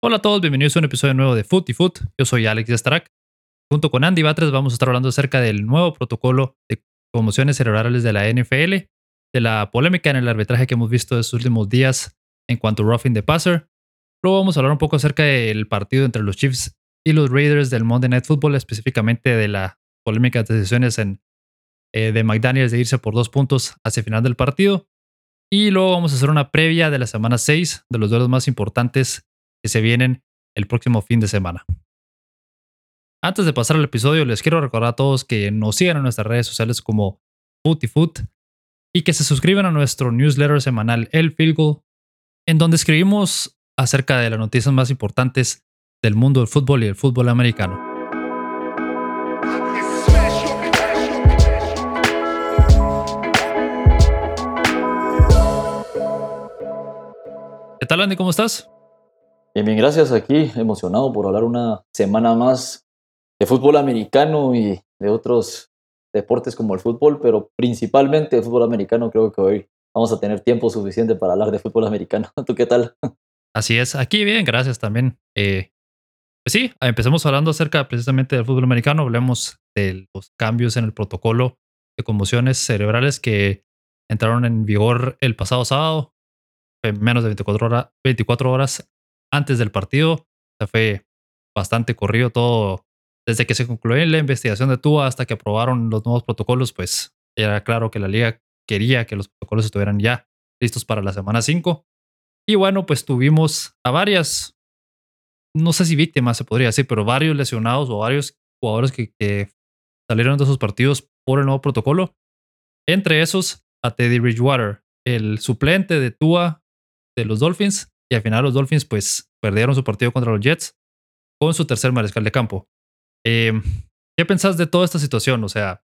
Hola a todos, bienvenidos a un episodio nuevo de Foot y Foot. Yo soy Alex Starak. Junto con Andy Batres vamos a estar hablando acerca del nuevo protocolo de conmociones cerebrales de la NFL, de la polémica en el arbitraje que hemos visto estos últimos días en cuanto a roughing the passer. Luego vamos a hablar un poco acerca del partido entre los Chiefs y los Raiders del Monday Night Football, específicamente de la polémica de decisiones en, eh, de McDaniels de irse por dos puntos hacia el final del partido. Y luego vamos a hacer una previa de la semana 6 de los duelos más importantes que se vienen el próximo fin de semana. Antes de pasar al episodio, les quiero recordar a todos que nos sigan en nuestras redes sociales como Foot y Foot y que se suscriban a nuestro newsletter semanal El Field Goal, en donde escribimos acerca de las noticias más importantes del mundo del fútbol y el fútbol americano. ¿Qué tal, Andy? ¿Cómo estás? Bien, bien, gracias. Aquí emocionado por hablar una semana más de fútbol americano y de otros deportes como el fútbol, pero principalmente de fútbol americano. Creo que hoy vamos a tener tiempo suficiente para hablar de fútbol americano. ¿Tú qué tal? Así es. Aquí bien, gracias también. Eh, pues sí, empecemos hablando acerca precisamente del fútbol americano. Hablemos de los cambios en el protocolo de conmociones cerebrales que entraron en vigor el pasado sábado, menos de 24 horas, 24 horas antes del partido. O fue bastante corrido todo. Desde que se concluyó la investigación de Tua hasta que aprobaron los nuevos protocolos, pues era claro que la liga quería que los protocolos estuvieran ya listos para la semana 5. Y bueno, pues tuvimos a varias, no sé si víctimas se podría decir, pero varios lesionados o varios jugadores que, que salieron de esos partidos por el nuevo protocolo. Entre esos, a Teddy Bridgewater, el suplente de Tua de los Dolphins, y al final los Dolphins pues perdieron su partido contra los Jets con su tercer mariscal de campo. Em, ¿Qué pensás de toda esta situación? O sea,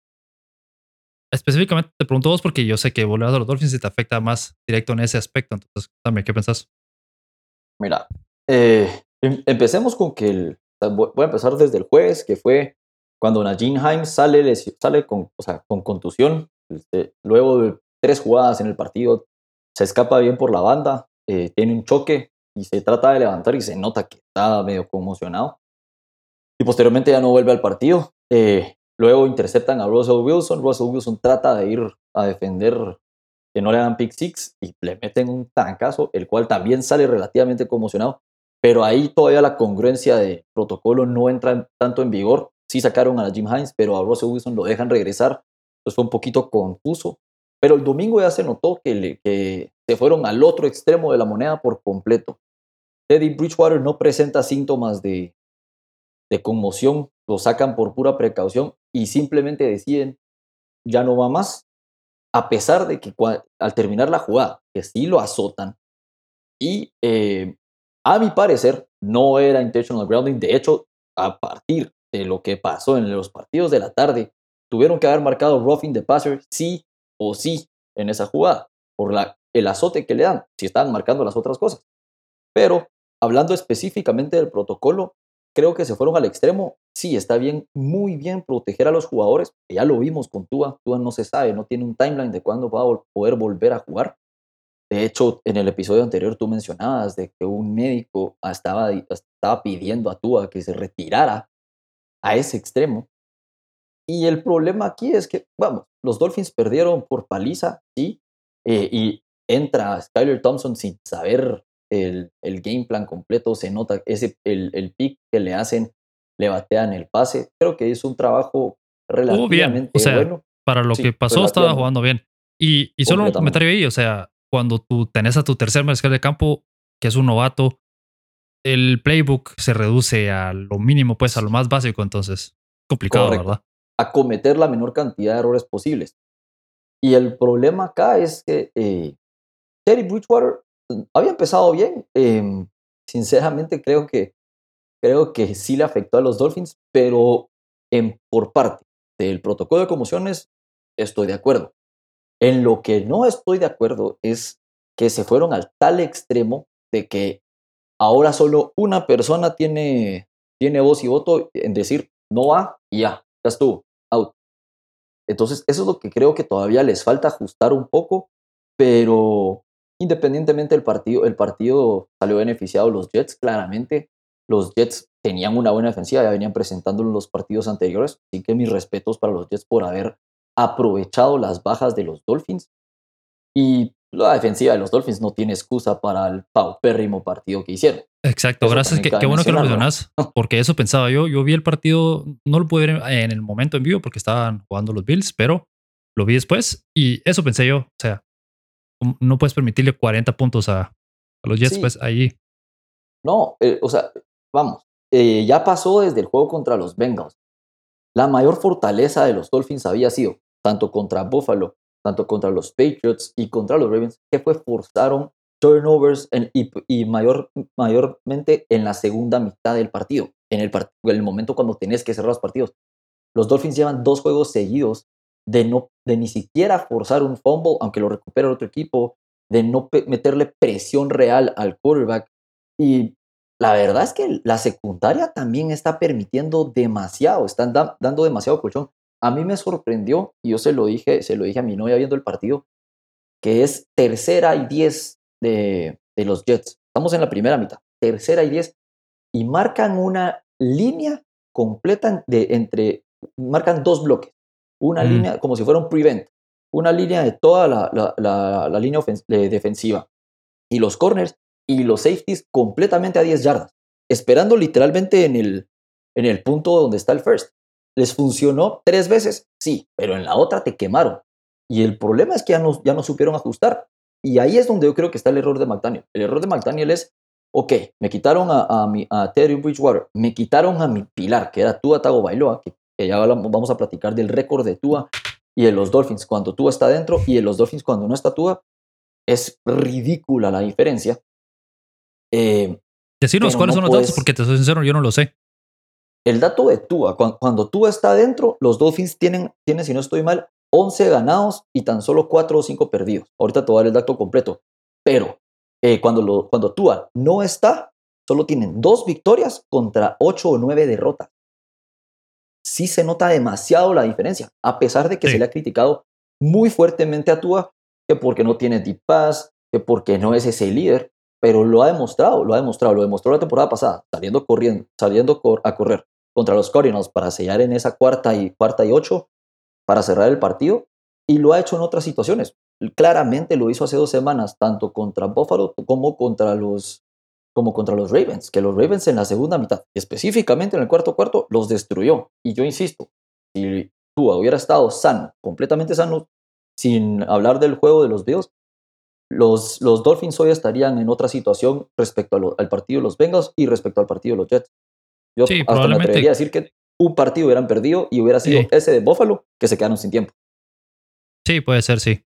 específicamente te pregunto vos porque yo sé que volver a los Dolphins te afecta más directo en ese aspecto. Entonces, dame, ¿qué pensás? Mira, eh, em, empecemos con que el, voy a empezar desde el jueves, que fue cuando Najin Himes sale, sale con, con contusión. Este, luego de tres jugadas en el partido, se escapa bien por la banda, eh, tiene un choque y se trata de levantar y se nota que está medio conmocionado. Y posteriormente ya no vuelve al partido. Eh, luego interceptan a Russell Wilson. Russell Wilson trata de ir a defender que no le hagan pick six y le meten un tancazo, el cual también sale relativamente conmocionado. Pero ahí todavía la congruencia de protocolo no entra tanto en vigor. Sí sacaron a Jim Hines, pero a Russell Wilson lo dejan regresar. Entonces fue un poquito confuso. Pero el domingo ya se notó que, le, que se fueron al otro extremo de la moneda por completo. Teddy Bridgewater no presenta síntomas de, de conmoción, lo sacan por pura precaución y simplemente deciden ya no va más, a pesar de que al terminar la jugada, que sí lo azotan, y eh, a mi parecer no era intentional grounding, de hecho, a partir de lo que pasó en los partidos de la tarde, tuvieron que haber marcado roughing the passer sí o sí en esa jugada, por la, el azote que le dan, si están marcando las otras cosas. Pero hablando específicamente del protocolo, creo que se fueron al extremo. Sí, está bien, muy bien proteger a los jugadores. Ya lo vimos con Tua. Tua no se sabe, no tiene un timeline de cuándo va a poder volver a jugar. De hecho, en el episodio anterior tú mencionabas de que un médico estaba, estaba pidiendo a Tua que se retirara a ese extremo. Y el problema aquí es que, vamos, los Dolphins perdieron por paliza, sí, eh, y entra Skyler Thompson sin saber el, el, game plan completo, se nota ese, el, el pick que le hacen, le batean el pase. Creo que es un trabajo relativamente bien. O sea, bueno. Para lo que pasó, estaba jugando bien. Y, y solo un comentario ahí, o sea, cuando tú tenés a tu tercer mariscal de campo, que es un novato, el playbook se reduce a lo mínimo, pues a lo más básico, entonces complicado, Correcto. ¿verdad? A cometer la menor cantidad de errores posibles. Y el problema acá es que eh, Terry Bridgewater mm, había empezado bien. Eh, sinceramente creo que, creo que sí le afectó a los Dolphins, pero en, por parte del protocolo de conmociones estoy de acuerdo. En lo que no estoy de acuerdo es que se fueron al tal extremo de que ahora solo una persona tiene, tiene voz y voto en decir no va y ya, ya estuvo. Entonces, eso es lo que creo que todavía les falta ajustar un poco, pero independientemente del partido, el partido salió beneficiado los Jets, claramente. Los Jets tenían una buena defensiva, ya venían presentándolo en los partidos anteriores, así que mis respetos para los Jets por haber aprovechado las bajas de los Dolphins. Y la defensiva de los Dolphins no tiene excusa para el paupérrimo partido que hicieron. Exacto, gracias. Qué, bueno que lo mencionas, porque eso pensaba yo. Yo vi el partido, no lo pude ver en el momento en vivo porque estaban jugando los Bills, pero lo vi después y eso pensé yo. O sea, no puedes permitirle 40 puntos a, los Jets, pues ahí. No, eh, o sea, vamos, eh, ya pasó desde el juego contra los Bengals. La mayor fortaleza de los Dolphins había sido, tanto contra Buffalo, tanto contra los Patriots y contra los Ravens, que fue forzaron turnovers y, mayor, mayormente en la segunda mitad del partido, en el, en el momento cuando tenés que cerrar los partidos. Los Dolphins llevan dos juegos seguidos de, no, de ni siquiera forzar un fumble, aunque lo recupere el otro equipo, de no meterle presión real al quarterback. Y la verdad es que la secundaria también está permitiendo demasiado, están dando demasiado colchón. A mí me sorprendió, y yo se lo dije, se lo dije a mi novia viendo el partido, que es tercera y diez de, de los Jets. Estamos en la primera mitad, tercera y diez, y marcan una línea completa de entre, marcan dos bloques, una mm. línea como si fuera un prevent, una línea de toda la, la, la, línea defensiva, y los corners y los safeties completamente a 10 yardas, esperando literalmente en el, en el punto donde está el first. ¿Les funcionó tres veces? Sí, pero en la otra te quemaron. Y el problema es que ya no, ya no supieron ajustar. Y ahí es donde yo creo que está el error de McDaniel. El error de McDaniel es, ok, me quitaron a, mi, a Terry Bridgewater, me quitaron a mi pilar, que era Tua Tagovailoa, que, que ya vamos a platicar del récord de Tua y de los Dolphins cuando Tua está dentro y de los Dolphins cuando no está Tua. Es ridícula la diferencia. Eh, Decirnos cuáles son los datos, porque te soy sincero, yo no lo sé. El dato de Tua, cuando, Tua está adentro, los Dolphins tienen, tienen, si no estoy mal, 11 ganados y tan solo 4 o 5 perdidos. Ahorita te voy a dar el dato completo. Pero eh, cuando, lo, cuando Tua no está, solo tienen dos victorias contra 8 o 9 derrotas. Sí se nota demasiado la diferencia, a pesar de que se le ha criticado muy fuertemente a Tua, que porque no tiene deep pass, que porque no es ese líder, pero lo ha demostrado, lo ha demostrado, lo demostró la temporada pasada, saliendo corriendo, saliendo a correr contra los Cardinals para sellar en esa cuarta y cuarta y ocho para cerrar el partido y lo ha hecho en otras situaciones. Claramente lo hizo hace dos semanas, tanto contra Buffalo como contra los como contra los Ravens, que los Ravens en la segunda mitad, específicamente en el cuarto cuarto, los destruyó. Y yo insisto, si tú hubiera estado sano, completamente sano, sin hablar del juego de los Bills, los, los Dolphins hoy estarían en otra situación respecto al partido de los Bengals y respecto al partido de los Jets. Yo hasta me atrevería a decir que un partido hubieran perdido y hubiera sido ese de Buffalo que se quedaron sin tiempo. Sí, puede ser, sí.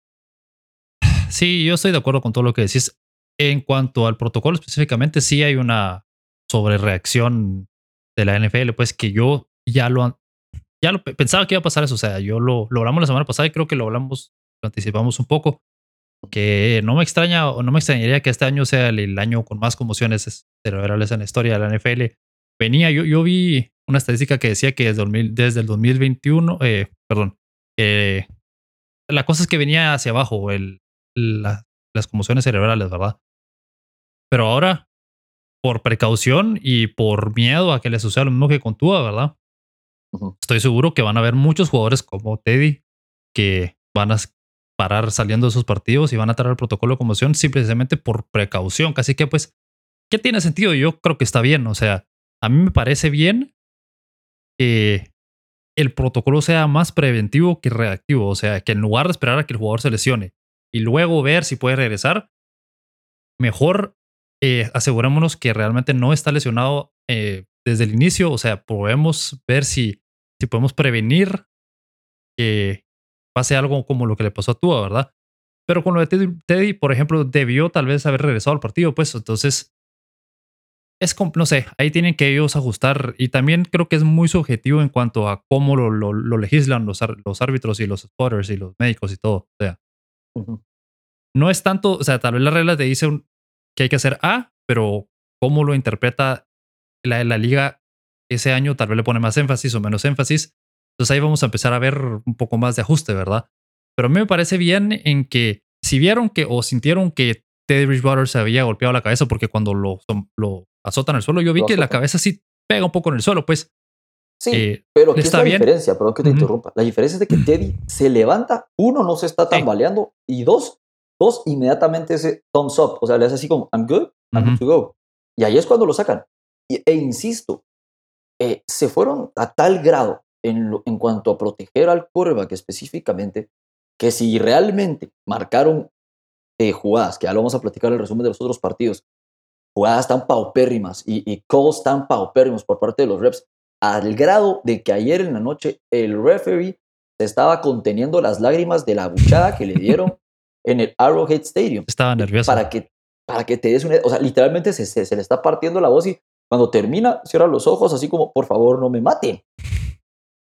Sí, yo estoy de acuerdo con todo lo que decís. En cuanto al protocolo específicamente, sí hay una sobrereacción de la NFL, pues que yo ya lo, ya lo pensaba que iba a pasar eso. O sea, yo lo, lo hablamos la semana pasada y creo que lo hablamos, lo anticipamos un poco que no me extraña o no me extrañaría que este año sea el, año con más conmociones cerebrales en la historia de la NFL. Venía, yo, yo vi una estadística que decía que desde, desde el 2021, eh, perdón, la cosa es que venía hacia abajo el, las conmociones cerebrales, ¿verdad? Pero ahora, por precaución y por miedo a que le suceda lo mismo que con Tua, ¿verdad? Estoy seguro que van a haber muchos jugadores como Teddy que van a parar saliendo de esos partidos y van a traer el protocolo de conmoción simplemente por precaución. Casi que, pues, ¿qué tiene sentido? Yo creo que está bien. O sea, a mí me parece bien que el protocolo sea más preventivo que reactivo. O sea, que en lugar de esperar a que el jugador se lesione y luego ver si puede regresar, mejor eh, asegurémonos que realmente no está lesionado eh, desde el inicio. O sea, podemos ver si, si podemos prevenir que pase algo como lo que le pasó a Tua, ¿verdad? Pero con lo de Teddy, por ejemplo, debió tal vez haber regresado al partido, pues entonces es, no sé, ahí tienen que ellos ajustar y también creo que es muy subjetivo en cuanto a cómo lo, lo, legislan los, los, árbitros y los spotters y los médicos y todo. O sea, no es tanto, o sea, tal vez las reglas te dicen que hay que hacer A, pero cómo lo interpreta la, la liga ese año tal vez le pone más énfasis o menos énfasis. Entonces ahí vamos a empezar a ver un poco más de ajuste, ¿verdad? Pero a mí me parece bien en que si vieron que o sintieron que Teddy Bridgewater se había golpeado la cabeza porque cuando lo, lo azotan al suelo, yo vi que la cabeza sí pega un poco en el suelo, pues. Sí, eh, pero aquí está la diferencia, perdón que te interrumpa. La diferencia es de que Teddy se levanta, uno, no se está tambaleando, y dos, dos, inmediatamente ese thumbs up, o sea, le hace así como, I'm good, I'm good to go. Y ahí es cuando lo sacan. e insisto, eh, se fueron a tal grado en, en cuanto a proteger al quarterback específicamente, que si realmente marcaron eh, jugadas, que ya lo vamos a platicar en el resumen de los otros partidos, jugadas tan paupérrimas y, y calls tan paupérrimos por parte de los reps, al grado de que ayer en la noche el referee se estaba conteniendo las lágrimas de la buchada que le dieron en el Arrowhead Stadium. Estaba nervioso. Para que, para que te des una... O sea, literalmente se, se, le está partiendo la voz y cuando termina, cierra los ojos así como, por favor, no me maten.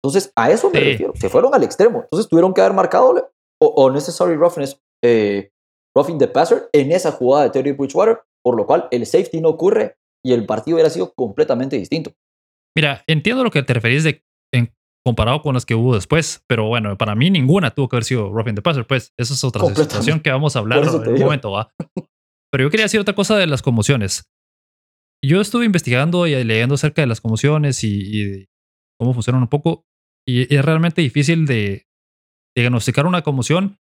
Entonces, a eso me refiero. Se fueron al extremo. Entonces, tuvieron que haber marcado o, necessary roughness, eh, roughing the passer en esa jugada de Terry Bridgewater, por lo cual el safety no ocurre y el partido hubiera sido completamente distinto. Mira, entiendo lo que te referís de en, comparado con las que hubo después, pero bueno, para mí ninguna tuvo que haber sido roughing the passer, pues esa es otra situación que vamos a hablar en un momento, ¿va? Pero yo quería decir otra cosa de las conmociones. Yo estuve investigando y leyendo acerca de las conmociones y, cómo funcionan un poco, y es realmente difícil de, diagnosticar una conmoción.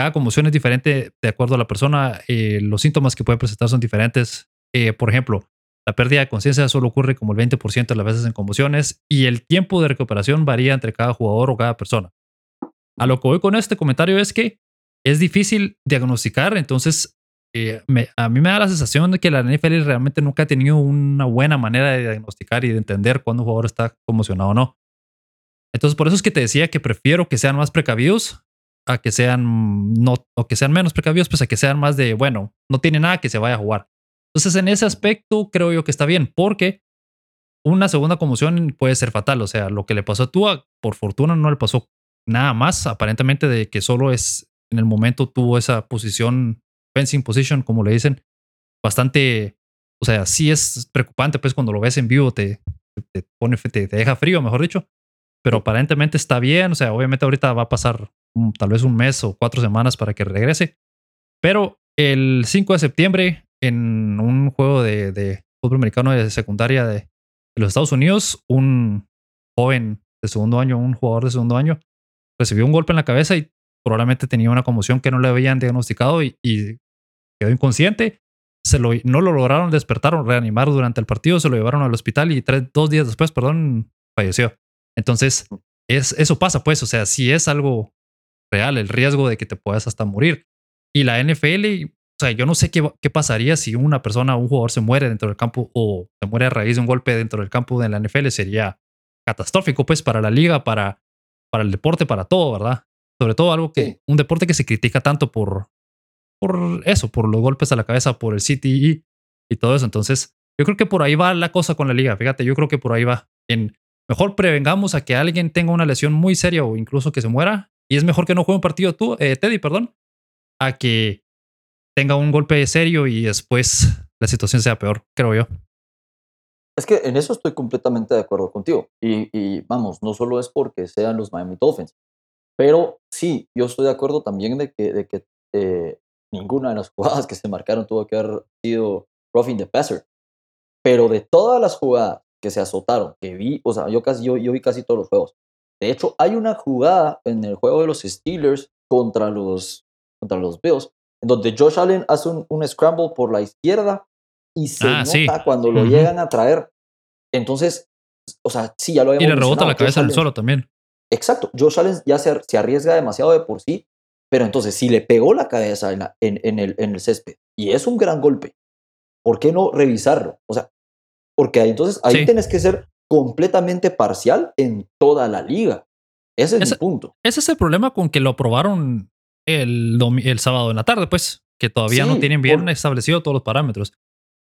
Cada conmoción es diferente de acuerdo a la persona. Eh, los síntomas que puede presentar son diferentes. Eh, por ejemplo, la pérdida de conciencia solo ocurre como el 20% de las veces en conmociones y el tiempo de recuperación varía entre cada jugador o cada persona. A lo que voy con este comentario es que es difícil diagnosticar, entonces eh, a mí me da la sensación de que la NFL realmente nunca ha tenido una buena manera de diagnosticar y de entender cuándo un jugador está conmocionado o no. Entonces, por eso es que te decía que prefiero que sean más precavidos a que sean no o que sean menos precavidos, pues a que sean más de, bueno, no tiene nada que se vaya a jugar. Entonces, en ese aspecto creo yo que está bien, porque una segunda conmoción puede ser fatal. O sea, lo que le pasó a Tua, por fortuna no le pasó nada más, aparentemente de que solo es en el momento tuvo esa posición, fencing position, como le dicen, bastante, o sea, sí es preocupante, pues cuando lo ves en vivo te, te pone, te deja frío, mejor dicho pero aparentemente está bien. O sea, obviamente ahorita va a pasar tal vez un mes o cuatro semanas para que regrese. Pero el 5 de septiembre, en un juego de, fútbol americano de secundaria de, los Estados Unidos, un joven de segundo año, un jugador de segundo año, recibió un golpe en la cabeza y probablemente tenía una conmoción que no le habían diagnosticado y, quedó inconsciente. Se lo, no lo lograron despertar o reanimar durante el partido, se lo llevaron al hospital y tres, dos días después, perdón, falleció. Entonces, es, eso pasa, pues, o sea, si es algo real, el riesgo de que te puedas hasta morir. Y la NFL, o sea, yo no sé qué, qué pasaría si una persona, un jugador se muere dentro del campo o se muere a raíz de un golpe dentro del campo de la NFL, sería catastrófico, pues, para la liga, para, para el deporte, para todo, ¿verdad? Sobre todo algo que, un deporte que se critica tanto por, por eso, por los golpes a la cabeza, por el CTE y todo eso. Entonces, yo creo que por ahí va la cosa con la liga. Fíjate, yo creo que por ahí va. En, Mejor prevengamos a que alguien tenga una lesión muy seria o incluso que se muera. Y es mejor que no juegue un partido tú, eh, Teddy, perdón, a que tenga un golpe serio y después la situación sea peor, creo yo. Es que en eso estoy completamente de acuerdo contigo. Y, vamos, no solo es porque sean los Miami Dolphins, pero sí, yo estoy de acuerdo también de que, de que eh, ninguna de las jugadas que se marcaron tuvo que haber sido roughing the passer. Pero de todas las jugadas que se azotaron, que vi, o sea, yo casi, yo, yo vi casi todos los juegos. De hecho, hay una jugada en el juego de los Steelers contra los, contra los Bills, en donde Josh Allen hace un, un scramble por la izquierda y se ah, nota cuando lo llegan a traer. Entonces, o sea, sí, ya lo habíamos Y le rebota la cabeza al suelo también. Exacto, Josh Allen ya se, se, arriesga demasiado de por sí, pero entonces si le pegó la cabeza en, en, en, el, en el césped y es un gran golpe, ¿por qué no revisarlo? O sea, porque entonces ahí tienes que ser completamente parcial en toda la liga. Ese es el punto. Ese es el problema con que lo aprobaron el, el sábado en la tarde, pues, que todavía no tienen bien establecido todos los parámetros.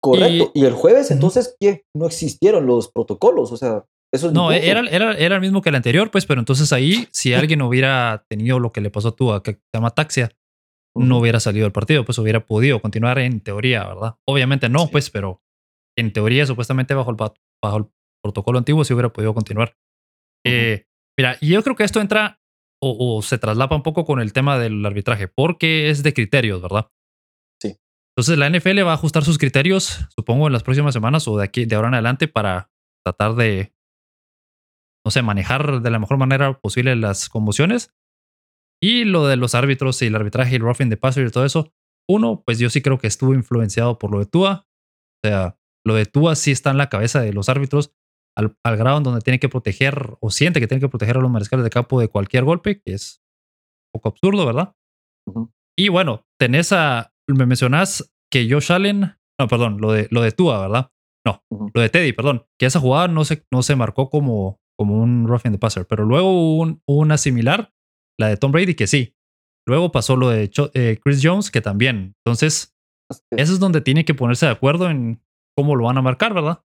Correcto. Y, el jueves, entonces, ¿qué? No existieron los protocolos, o sea, eso es No, era, era, era, el mismo que el anterior, pues, pero entonces ahí, si alguien hubiera tenido lo que le pasó a tú, que se llama taxia, no hubiera salido del partido, pues hubiera podido continuar en teoría, ¿verdad? Obviamente no, pues, pero en teoría, supuestamente bajo el, bajo el protocolo antiguo, sí hubiera podido continuar. Eh, mira, y yo creo que esto entra o, se traslapa un poco con el tema del arbitraje, porque es de criterios, ¿verdad? Sí. Entonces la NFL va a ajustar sus criterios, supongo, en las próximas semanas o de aquí, de ahora en adelante, para tratar de, no sé, manejar de la mejor manera posible las conmociones. Y lo de los árbitros y el arbitraje y el roughing de passer y todo eso. Uno, pues yo sí creo que estuvo influenciado por lo de Tua. O sea, lo de Tua sí está en la cabeza de los árbitros al, grado en donde tiene que proteger o siente que tiene que proteger a los mariscales de campo de cualquier golpe, que es un poco absurdo, ¿verdad? Y bueno, tenés a, me mencionás que Josh Allen, no, perdón, lo de, lo de Tua, ¿verdad? No, lo de Teddy, perdón, que esa jugada no se, no se marcó como, como un roughing the passer, pero luego hubo una similar, la de Tom Brady, que sí. Luego pasó lo de eh, Chris Jones, que también. Entonces, eso es donde tiene que ponerse de acuerdo en cómo lo van a marcar, ¿verdad?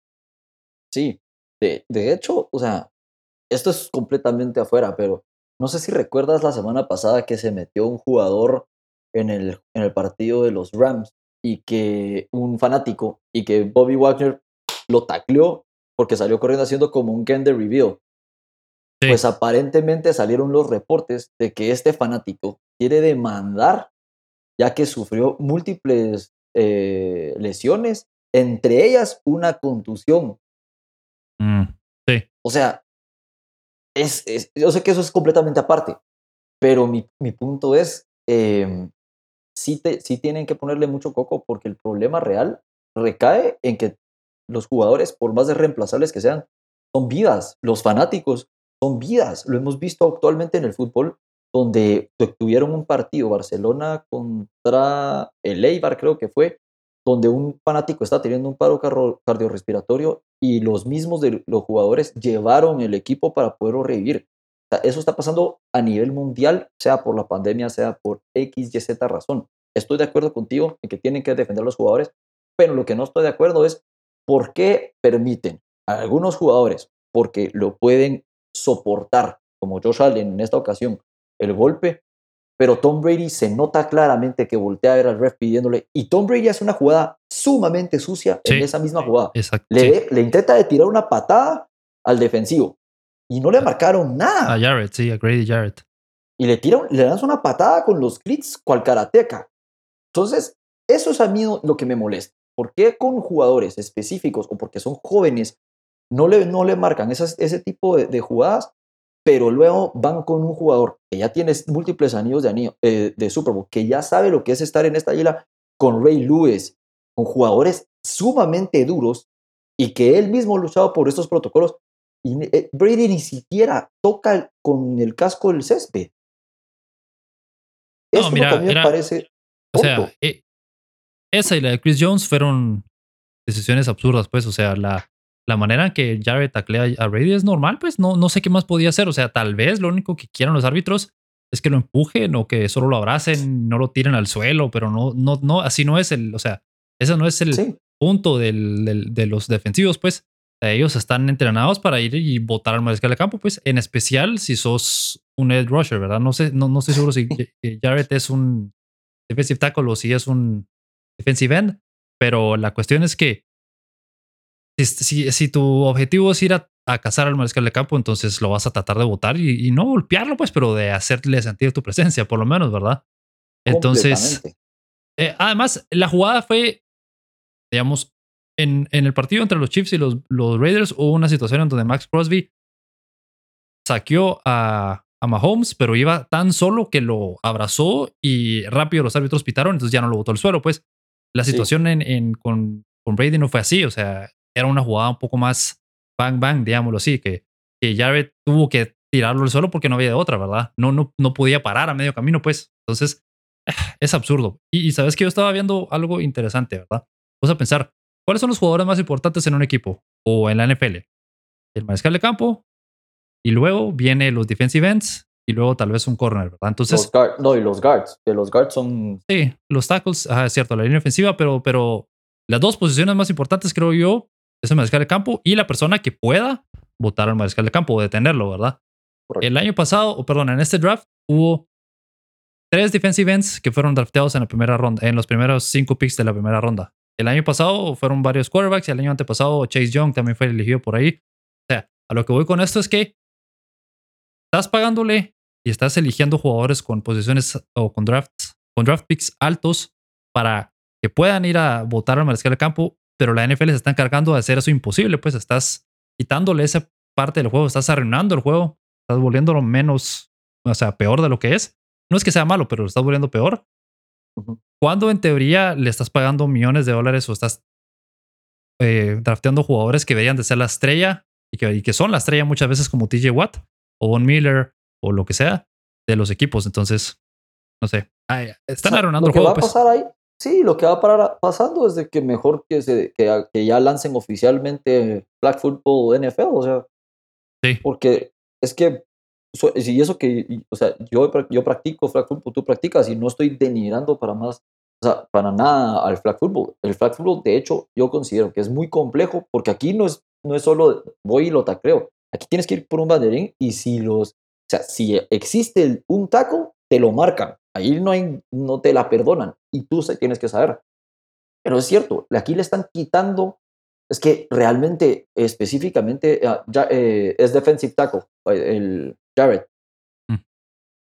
Sí, de, de hecho, o sea, esto es completamente afuera, pero no sé si recuerdas la semana pasada que se metió un jugador en el, en el partido de los Rams y que un fanático y que Bobby Wagner lo tacleó porque salió corriendo haciendo como un de reveal. Pues aparentemente salieron los reportes de que este fanático quiere demandar ya que sufrió múltiples eh, lesiones, entre ellas una contusión. Mm, sí. O sea, es, yo sé que eso es completamente aparte, pero mi, mi punto es, em, sí, te, sí tienen que ponerle mucho coco porque el problema real recae en que los jugadores, por más de reemplazables que sean, son vidas. Los fanáticos son vidas. Lo hemos visto actualmente en el fútbol, donde tuvieron un partido, Barcelona contra el Eibar, creo que fue, donde un fanático está teniendo un paro cardiorrespiratorio y los mismos de los jugadores llevaron el equipo para poderlo revivir. eso está pasando a nivel mundial, sea por la pandemia, sea por X, Y, Z razón. Estoy de acuerdo contigo en que tienen que defender a los jugadores, pero lo que no estoy de acuerdo es por qué permiten a algunos jugadores, porque lo pueden soportar, como Josh Allen en esta ocasión, el golpe, pero Tom Brady se nota claramente que voltea a ver al ref pidiéndole, y Tom Brady hace una jugada sumamente sucia en esa misma jugada. le, le, intenta de tirar una patada al defensivo y no le marcaron nada. A Jarrett, sí, a Grady Jarrett. Y le tiran, le dan una patada con los clits cual karateca. Entonces, eso es a mí lo que me molesta. ¿Por qué con jugadores específicos o porque son jóvenes no le, no le marcan ese tipo de, jugadas, pero luego van con un jugador que ya tiene múltiples anillos de, anillo, eh, de Super Bowl, que ya sabe lo que es estar en esta isla con Ray Lewis, con jugadores sumamente duros y que él mismo ha luchado por estos protocolos. Y eh, Brady ni siquiera toca con el casco el césped. Eso mira, me parece. O sea, eh, esa y la de Chris Jones fueron decisiones absurdas, pues. O sea, la, la manera en que Jared taclea a Brady es normal, pues no, no sé qué más podía hacer. O sea, tal vez lo único que quieran los árbitros es que lo empujen o que solo lo abracen, no lo tiren al suelo, pero no, no, no, así no es el, o sea, ese no es el punto del, de los defensivos, pues. ellos están entrenados para ir y botar al mariscal de campo, pues, en especial si sos un edge rusher, ¿verdad? No sé, no, no estoy seguro si Jared es un defensive tackle o si es un defensive end, pero la cuestión es que si, si, tu objetivo es ir a, cazar al mariscal de campo, entonces lo vas a tratar de votar y, no golpearlo, pues, pero de hacerle sentir tu presencia, por lo menos, ¿verdad? Entonces, eh, además, la jugada fue, digamos, en, en, el partido entre los Chiefs y los, los Raiders hubo una situación en donde Max Crosby saqueó a, a Mahomes, pero iba tan solo que lo abrazó y rápido los árbitros pitaron, entonces ya no lo botó al suelo, pues. La situación en, en, con, con Brady no fue así, o sea, era una jugada un poco más bang bang, digámoslo así, que, que Jared tuvo que tirarlo al suelo porque no había de otra, ¿verdad? No, no, no podía parar a medio camino, pues. Entonces, es absurdo. Y, sabes que yo estaba viendo algo interesante, ¿verdad? Vamos a pensar, ¿cuáles son los jugadores más importantes en un equipo o en la NFL? El mariscal de campo, y luego viene los defensive ends, y luego tal vez un corner, ¿verdad? Entonces. no, y los guards, que los guards son. Sí, los tackles, es cierto, la línea ofensiva, pero, pero las dos posiciones más importantes, creo yo, es el mariscal de campo y la persona que pueda votar al mariscal de campo o detenerlo, ¿verdad? El año pasado, o perdón, en este draft hubo tres defensive ends que fueron drafteados en la primera ronda, en los primeros cinco picks de la primera ronda. El año pasado fueron varios quarterbacks y el año antepasado Chase Young también fue elegido por ahí. O sea, a lo que voy con esto es que estás pagándole y estás eligiendo jugadores con posiciones o con drafts, con draft picks altos para que puedan ir a votar al mariscal de campo, pero la NFL se está encargando de hacer eso imposible, pues estás quitándole esa parte del juego, estás arruinando el juego, estás volviéndolo menos, o sea, peor de lo que es. No es que sea malo, pero lo estás volviendo peor. Cuando en teoría le estás pagando millones de dólares o estás eh, drafteando jugadores que deberían de ser la estrella y que, y que son la estrella muchas veces como TJ Watt o Von Miller o lo que sea de los equipos. Entonces, no sé, están arruinando el juego. Va a pues. pasar ahí, sí, lo que va a parar pasando es de que mejor que, se, que, que ya lancen oficialmente Black Football NFL, o sea. Sí. Porque es que, si eso que, o sea, yo, yo practico Flag Football, tú practicas y no estoy denigrando para más, o sea, para nada al Flag Football. El Flag Football, de hecho, yo considero que es muy complejo porque aquí no es, no es solo voy y lo tacreo. Aquí tienes que ir por un banderín y si los, o sea, si existe un taco, te lo marcan. Ahí no, hay, no te la perdonan y tú tienes que saber. Pero es cierto, aquí le están quitando, es que realmente, específicamente, ah, ya, eh, es defensive tackle, el Jared. Mm.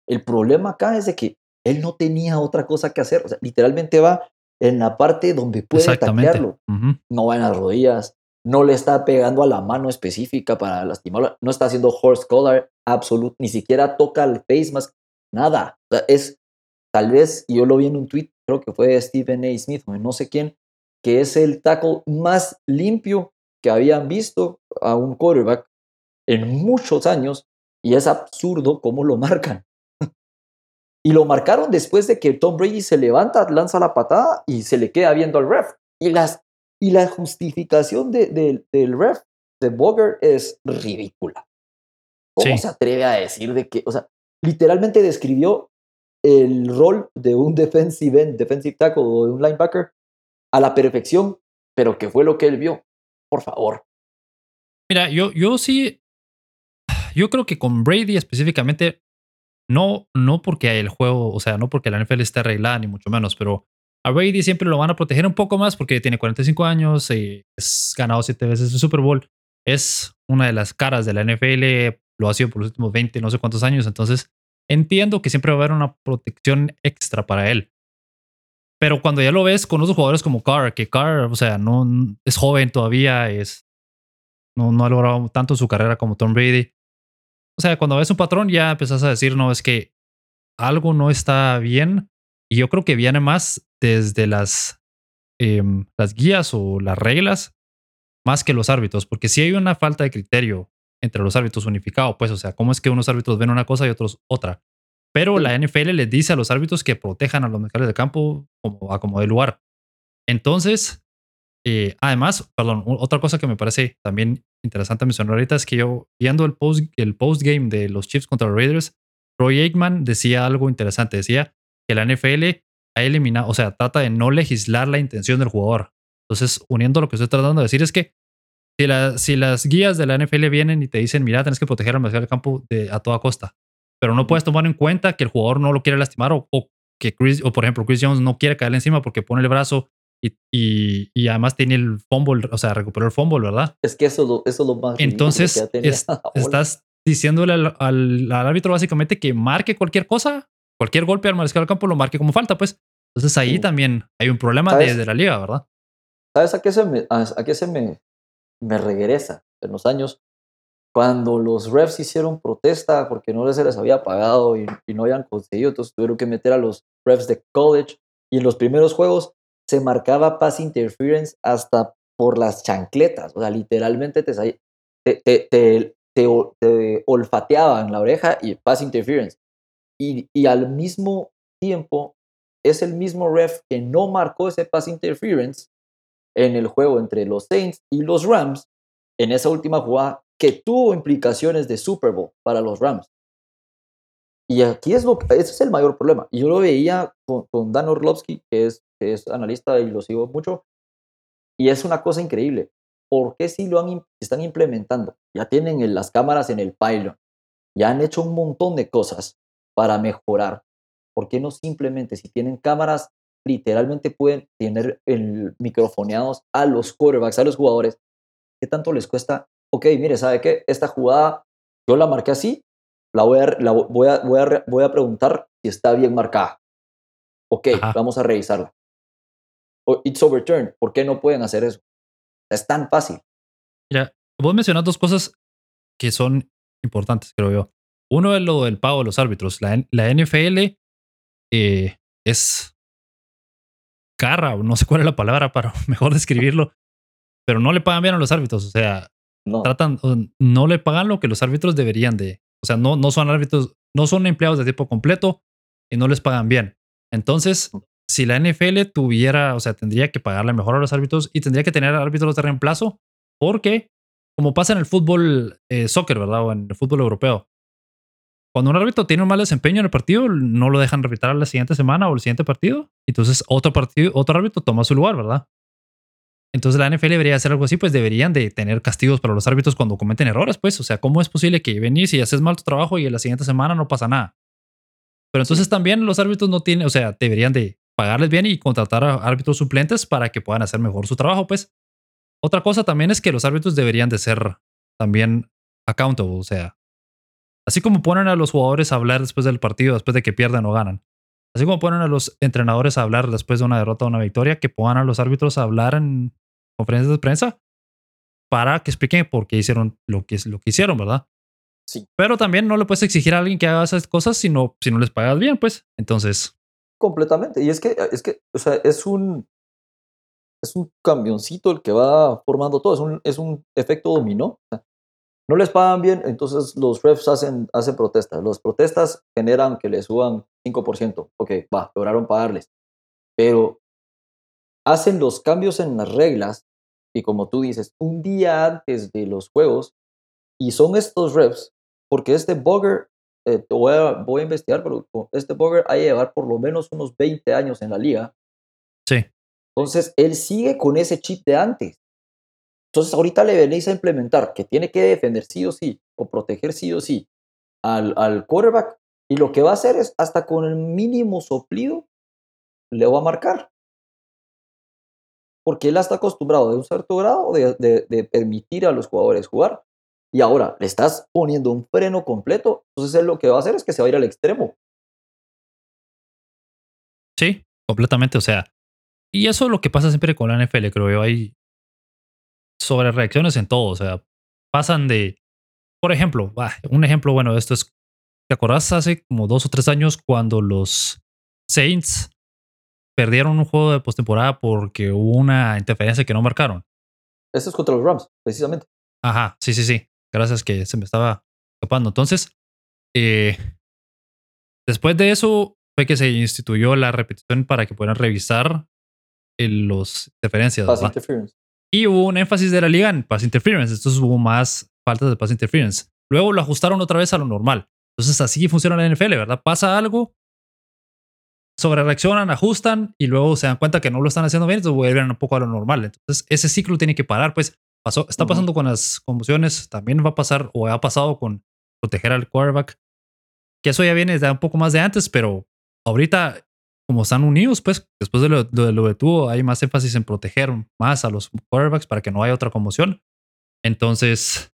El problema acá es de que él no tenía otra cosa que hacer. O sea, literalmente va en la parte donde puede taclearlo. No va en las rodillas, no le está pegando a la mano específica para lastimarlo, no está haciendo horse collar absoluto, ni siquiera toca el face mask, nada. O sea, es tal vez, y yo lo vi en un tweet, creo que fue Stephen A. Smith o no sé quién, que es el tackle más limpio que habían visto a un quarterback en muchos años y es absurdo cómo lo marcan. y lo marcaron después de que Tom Brady se levanta, lanza la patada y se le queda viendo al ref. Y, las, y la justificación de, del ref, de Boger, es ridícula. ¿Cómo se atreve a decir de que, o sea, literalmente describió el rol de un defensive end, defensive tackle o de un linebacker a la perfección, pero que fue lo que él vio. Por favor. Mira, yo, yo sí, yo creo que con Brady específicamente, no, no porque el juego, o sea, no porque la NFL esté arreglada, ni mucho menos, pero a Brady siempre lo van a proteger un poco más porque tiene 45 años y es ganado siete veces el Super Bowl. Es una de las caras de la NFL, lo ha sido por los últimos 20, no sé cuántos años, entonces entiendo que siempre va a haber una protección extra para él. Pero cuando ya lo ves con otros jugadores como Carr, que Carr, o sea, no es joven todavía, es no, no ha logrado tanto su carrera como Tom Brady. O sea, cuando ves un patrón ya empezás a decir, no, es que algo no está bien. Y yo creo que viene más desde las, em, las guías o las reglas, más que los árbitros, porque si hay una falta de criterio entre los árbitros unificados, pues, o sea, cómo es que unos árbitros ven una cosa y otros otra. Pero la NFL les dice a los árbitros que protejan a los mercados de campo como a como de lugar. Entonces, eh, además, perdón, otra cosa que me parece también interesante mencionar ahorita es que yo, viendo el post, el post game de los Chiefs contra los Raiders, Roy Aikman decía algo interesante. Decía que la NFL ha eliminado, o sea, trata de no legislar la intención del jugador. Entonces, uniendo lo que estoy tratando de decir es que si, si las guías de la NFL vienen y te dicen, mira, tienes que proteger al mariscal del campo de, a toda costa, pero no puedes tomar en cuenta que el jugador no lo quiere lastimar o, que Chris, o por ejemplo, Chris Jones no quiere caerle encima porque pone el brazo y, y, además tiene el fumble, o sea, recuperó el fumble, ¿verdad? Es que eso, eso es lo más. Entonces, estás diciéndole al, al, árbitro básicamente que marque cualquier cosa, cualquier golpe al mariscal del campo lo marque como falta, pues. Entonces ahí también hay un problema de, la liga, ¿verdad? ¿Sabes a qué se me, a qué se me, me regresa en los años cuando los refs hicieron protesta porque no se les había pagado y, no habían conseguido, entonces tuvieron que meter a los refs de college y en los primeros juegos se marcaba pass interference hasta por las chancletas, o sea, literalmente te, te, te, te, olfateaban la oreja y pass interference. Y, y al mismo tiempo es el mismo ref que no marcó ese pass interference en el juego entre los Saints y los Rams en esa última jugada que tuvo implicaciones de Super Bowl para los Rams. Y aquí es lo ese es el mayor problema. Yo lo veía con, Dan Orlovsky, que es, que es analista y lo sigo mucho, y es una cosa increíble. ¿Por qué si lo han, están implementando? Ya tienen las cámaras en el pylon, ya han hecho un montón de cosas para mejorar. ¿Por qué no simplemente si tienen cámaras literalmente pueden tener el microfoneados a los quarterbacks, a los jugadores. ¿Qué tanto les cuesta? Ok, mire, ¿sabe qué? Esta jugada yo la marqué así, la voy a, la voy a, voy a, voy a preguntar si está bien marcada. Ok, vamos a revisarla. o it's overturned. ¿Por qué no pueden hacer eso? Es tan fácil. Mira, vos mencionas dos cosas que son importantes, creo yo. Uno es lo del pago de los árbitros. La, la NFL eh, es cara, no sé cuál es la palabra para mejor describirlo, pero no le pagan bien a los árbitros. O sea, no. tratan, no le pagan lo que los árbitros deberían de. O sea, no, no son árbitros, no son empleados de tiempo completo y no les pagan bien. Entonces, si la NFL tuviera, o sea, tendría que pagarle mejor a los árbitros y tendría que tener árbitros de reemplazo, porque, como pasa en el fútbol eh, soccer, ¿verdad? O en el fútbol europeo, cuando un árbitro tiene un mal desempeño en el partido, no lo dejan arbitrar la siguiente semana o el siguiente partido. Entonces, otro partido, otro árbitro toma su lugar, ¿verdad? Entonces la NFL debería hacer algo así, pues deberían de tener castigos para los árbitros cuando cometen errores, pues. O sea, ¿cómo es posible que venís y haces mal tu trabajo y en la siguiente semana no pasa nada? Pero entonces también los árbitros no tienen, o sea, deberían de pagarles bien y contratar a árbitros suplentes para que puedan hacer mejor su trabajo, pues. Otra cosa también es que los árbitros deberían de ser también accountable, o sea, así como ponen a los jugadores a hablar después del partido, después de que pierdan o ganan, así como ponen a los entrenadores a hablar después de una derrota o una victoria, que pongan a los árbitros a hablar en conferencias de prensa para que expliquen por qué hicieron lo que, lo que hicieron, ¿verdad? Sí. Pero también no le puedes exigir a alguien que haga esas cosas si no, si no les pagas bien, pues. Entonces. Completamente. Y es que, es que, o sea, es un. Es un camioncito el que va formando todo. Es un, es un efecto dominó. No les pagan bien, entonces los refs hacen, hacen protestas. Las protestas generan que les suban 5%. Ok, va, lograron pagarles. Pero hacen los cambios en las reglas y como tú dices, un día antes de los juegos y son estos refs, porque este bugger, eh, voy, a, voy, a, investigar, pero este bugger ha de llevar por lo menos unos 20 años en la liga. Sí. Entonces, él sigue con ese chip de antes. Entonces, ahorita le venís a implementar que tiene que defender sí o sí, o proteger sí o sí al, al quarterback, y lo que va a hacer es, hasta con el mínimo soplido, le va a marcar porque él está acostumbrado de un cierto grado de, de, permitir a los jugadores jugar. Y ahora le estás poniendo un freno completo, entonces él lo que va a hacer es que se va a ir al extremo. Sí, completamente. O sea, y eso es lo que pasa siempre con la NFL, creo yo. Hay sobre reacciones en todo. O sea, pasan de, por ejemplo, un ejemplo bueno esto es, ¿te acordás hace como dos o tres años cuando los Saints perdieron un juego de postemporada porque hubo una interferencia que no marcaron. Eso es contra los Rams, precisamente. Ajá, sí, sí, sí. Gracias que se me estaba escapando. Entonces, eh, después de eso fue que se instituyó la repetición para que puedan revisar los interferencias. Pass interference. Y hubo un énfasis de la liga en pass interference. Entonces hubo más faltas de pass interference. Luego lo ajustaron otra vez a lo normal. Entonces así funciona la NFL, ¿verdad? Pasa algo, sobre reaccionan, ajustan y luego se dan cuenta que no lo están haciendo bien, entonces vuelven un poco a lo normal. Entonces, ese ciclo tiene que parar, pues pasó, está pasando con las conmociones, también va a pasar o ha pasado con proteger al quarterback, que eso ya viene de un poco más de antes, pero ahorita, como están unidos, pues después de lo de, lo de tuvo, hay más énfasis en proteger más a los quarterbacks para que no haya otra conmoción. Entonces,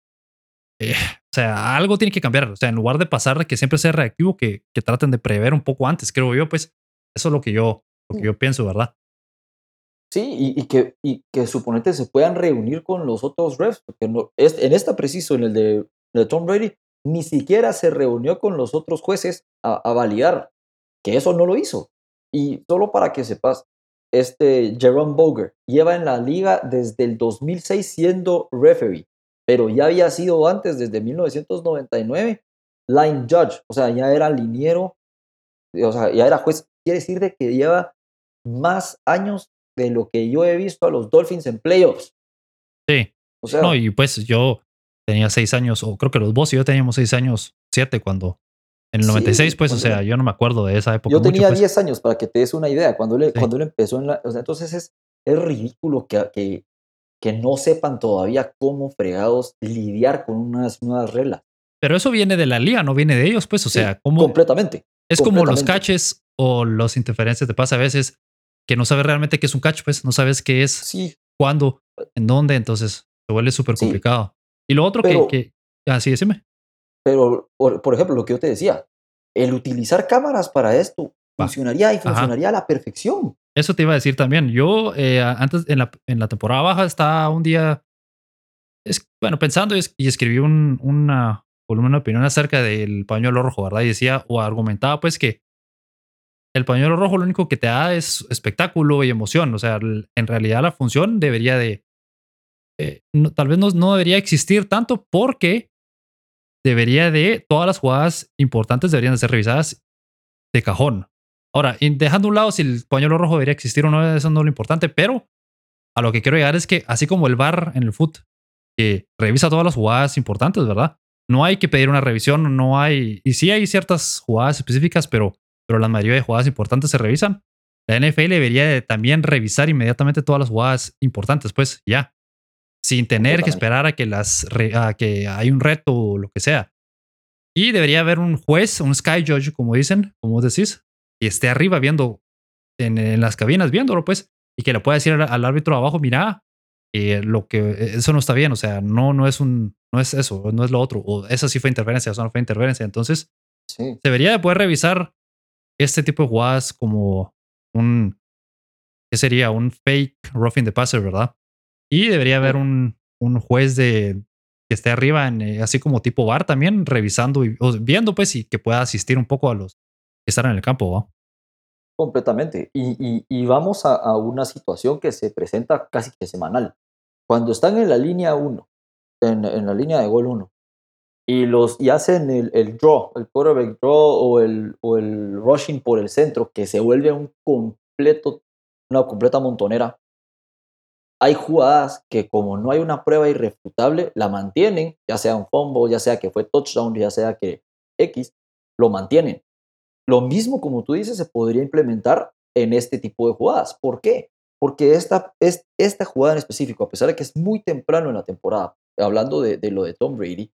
eh, o sea, algo tiene que cambiar. O sea, en lugar de pasar que siempre sea reactivo, que, que traten de prever un poco antes, creo yo, pues eso es lo que yo, lo que yo pienso, ¿verdad? Sí, y, que, y que suponete se puedan reunir con los otros refs, porque no, es, en esta preciso, en el de, de, Tom Brady, ni siquiera se reunió con los otros jueces a, a, validar que eso no lo hizo. Y solo para que sepas, este Jerome Boger lleva en la liga desde el 2006 siendo referee, pero ya había sido antes, desde 1999, line judge, o sea, ya era liniero, o sea, ya era juez quiere decir de que lleva más años de lo que yo he visto a los Dolphins en playoffs. Sí. O sea, no, y pues yo tenía seis años, o creo que los vos y yo teníamos seis años, siete cuando. En el 96, pues, o sea, yo no me acuerdo de esa época. Yo tenía pues. diez años, para que te des una idea, cuando él, cuando él empezó en la. O sea, entonces es, es ridículo que, que, que no sepan todavía cómo fregados lidiar con unas nuevas reglas. Pero eso viene de la liga, no viene de ellos, pues, o sea, como. Completamente. Es como los catches o los interferencias te pasa a veces que no sabes realmente qué es un catch, pues no sabes qué es, sí. cuándo, en dónde, entonces se vuelve súper complicado. Y lo otro que, que, así ah, decime. Pero, por, ejemplo, lo que yo te decía, el utilizar cámaras para esto funcionaría y funcionaría a la perfección. eso te iba a decir también. Yo eh, antes en la, en la temporada baja estaba un día, es, bueno, pensando y, escribí un, una columna, una opinión acerca del pañuelo rojo, ¿verdad? Y decía o argumentaba pues que el pañuelo rojo lo único que te da es espectáculo y emoción. O sea, en realidad la función debería de, eh, tal vez no, no debería existir tanto porque debería de, todas las jugadas importantes deberían de ser revisadas de cajón. Ahora, dejando un lado si el pañuelo rojo debería existir o no, eso no es lo importante, pero a lo que quiero llegar es que así como el VAR en el foot, que revisa todas las jugadas importantes, ¿verdad? No hay que pedir una revisión, no hay, y sí hay ciertas jugadas específicas, pero, pero la mayoría de jugadas importantes se revisan. La NFL debería de también revisar inmediatamente todas las jugadas importantes, pues ya, sin tener que esperar a que las a que hay un reto o lo que sea. Y debería haber un juez, un sky judge, como dicen, como decís, y esté arriba viendo en, las cabinas viéndolo, pues, y que le pueda decir al, árbitro abajo, mira, eh, lo que eso no está bien, o sea, no, no es un, no es eso, no es lo otro, o eso sí fue interferencia, eso no fue interferencia. Entonces, sí. debería de poder revisar este tipo de jugadas como un, ¿qué sería? Un fake roughing the passer, ¿verdad? Y debería haber un, un juez de que esté arriba, en, eh, así como tipo bar también, revisando y viendo, pues, y que pueda asistir un poco a los que están en el campo. Completamente. Y, y, vamos a, una situación que se presenta casi que semanal. Cuando están en la línea 1, en, en, la línea de gol 1, y, los, y hacen el, el draw, el quarterback draw o el, o el rushing por el centro, que se vuelve un completo, una completa montonera, hay jugadas que como no hay una prueba irrefutable, la mantienen, ya sea un fumble, ya sea que fue touchdown, ya sea que X, lo mantienen. Lo mismo, como tú dices, se podría implementar en este tipo de jugadas. ¿Por qué? Porque esta, es, esta jugada en específico, a pesar de que es muy temprano en la temporada, hablando de, lo de Tom Brady,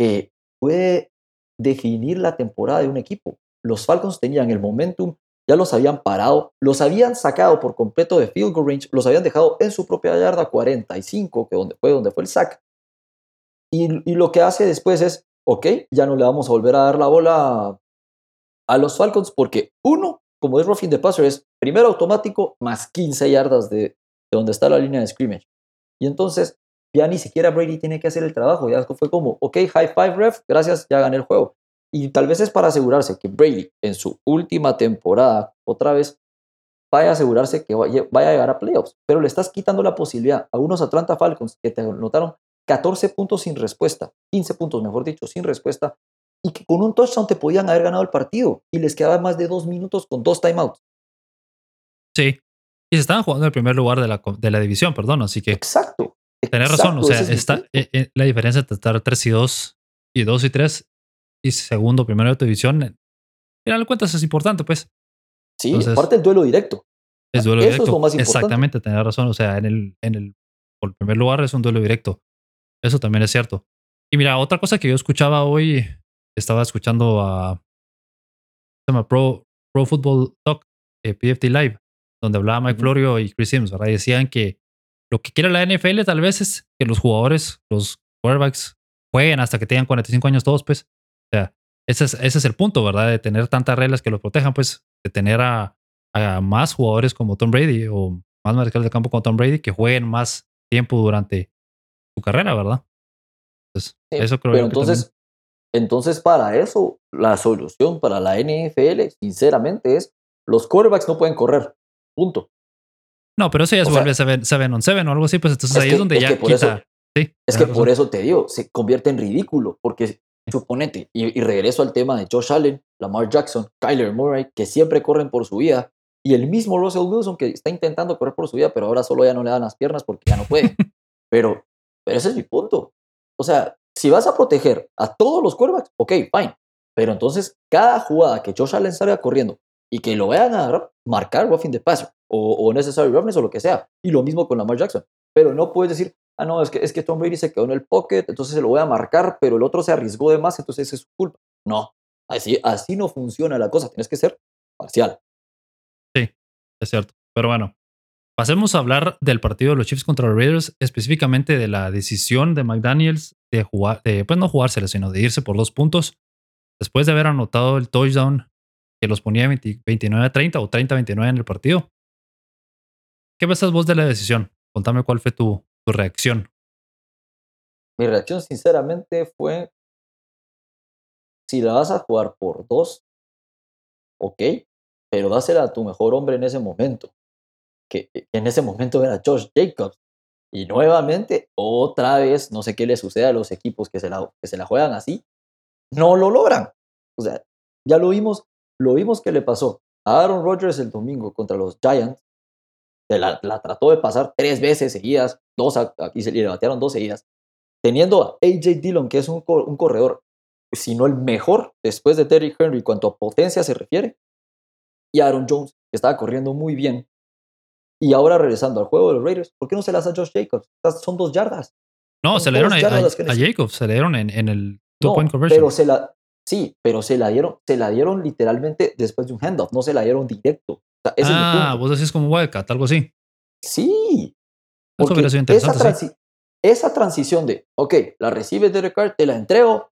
eh, puede definir la temporada de un equipo. Los Falcons tenían el momentum ya los habían parado, los habían sacado por completo de field goal range, los habían dejado en su propia yarda 45, que donde fue donde fue el sack. Y, lo que hace después es, ok, ya no le vamos a volver a dar la bola a, los Falcons porque uno, como es roughing the passer, es primero automático más 15 yardas de, de donde está la línea de scrimmage. Y entonces ya ni siquiera Brady tiene que hacer el trabajo, ya fue como, ok, high five ref, gracias, ya gané el juego. Y tal vez es para asegurarse que Brady en su última temporada, otra vez, vaya a asegurarse que vaya, a llegar a playoffs. Pero le estás quitando la posibilidad a unos Atlanta Falcons que te anotaron 14 puntos sin respuesta, 15 puntos, mejor dicho, sin respuesta, y que con un touchdown te podían haber ganado el partido y les quedaba más de dos minutos con dos timeouts. Sí. Y se estaban jugando en el primer lugar de la, de la división, perdón, así que. Exacto. Tenés razón, o sea, está, eh, eh, la diferencia entre estar 3 y 2 y 2 y 3 y segundo, primero de tu división, al final de cuentas es importante, pues. Sí, aparte el duelo directo. Es duelo Eso directo. Es lo más importante. Exactamente, tener razón. O sea, en el, en el, por primer lugar es un duelo directo. Eso también es cierto. Y mira, otra cosa que yo escuchaba hoy, estaba escuchando a se llama Pro, Pro Football Talk, eh, PFT Live, donde hablaba Mike Florio y Chris Sims, ¿verdad? Y decían que lo que quiere la NFL tal vez es que los jugadores, los quarterbacks, jueguen hasta que tengan 45 años todos, pues. O sea, ese es, ese es el punto, ¿verdad? De tener tantas reglas que lo protejan, pues, de tener a, a más jugadores como Tom Brady o más mariscales de campo como Tom Brady que jueguen más tiempo durante su carrera, ¿verdad? Entonces, eso creo pero entonces, entonces, para eso, la solución para la NFL, sinceramente, es los quarterbacks no pueden correr. Punto. No, pero eso ya se vuelve 7 on 7 o algo así, pues entonces ahí es donde ya quita. sí, es que por eso te digo, se convierte en ridículo, porque suponete, y, regreso al tema de Josh Allen, Lamar Jackson, Kyler Murray, que siempre corren por su vida, y el mismo Russell Wilson que está intentando correr por su vida, pero ahora solo ya no le dan las piernas porque ya no puede. pero, pero ese es mi punto. O sea, si vas a proteger a todos los quarterbacks, ok, fine. Pero entonces, cada jugada que Josh Allen salga corriendo y que lo vayan a marcar roughing the passer o, o necessary roughness o lo que sea, y lo mismo con Lamar Jackson. Pero no puedes decir, ah, no, es que, es que Tom Brady se quedó en el pocket, entonces se lo voy a marcar, pero el otro se arriesgó de más, entonces es su culpa. No, así, así no funciona la cosa, tienes que ser parcial. Sí, es cierto. Pero bueno, pasemos a hablar del partido de los Chiefs contra los Raiders, específicamente de la decisión de McDaniels de jugar, de pues no jugársela, sino de irse por dos puntos, después de haber anotado el touchdown que los ponía 29 30 o 30 29 en el partido. ¿qué pensás vos de la decisión? Contame cuál fue tu, tu reacción. Mi reacción, sinceramente, fue: si la vas a jugar por dos, ok, pero dásela a tu mejor hombre en ese momento. Que, que en ese momento era Josh Jacobs. Y nuevamente, otra vez, no sé qué le sucede a los equipos que se la, que se la juegan así, no lo logran. O sea, ya lo vimos, lo vimos que le pasó a Aaron Rodgers el domingo contra los Giants. La, la trató de pasar tres veces seguidas, dos a- y se le batearon dos seguidas. Teniendo a AJ Dillon, que es un, co- un corredor, si no el mejor después de Terry Henry cuanto a potencia se refiere, y Aaron Jones, que estaba corriendo muy bien. Y ahora regresando al juego de los Raiders, ¿por qué no se las da a Josh Jacobs? Estas son dos yardas. No, Son se le dieron a, a- a. Jacobs, se le dieron en, en el two No, point conversion. pero se la, sí, pero se la dieron, se la dieron literalmente después de un handoff, no se la dieron directo. O sea, ese ah, vos decís como Wildcat, algo así. Sí. Eso esa, interesante. sí. transi- esa transición de, ok, la recibe Derek Carr, te la entrego,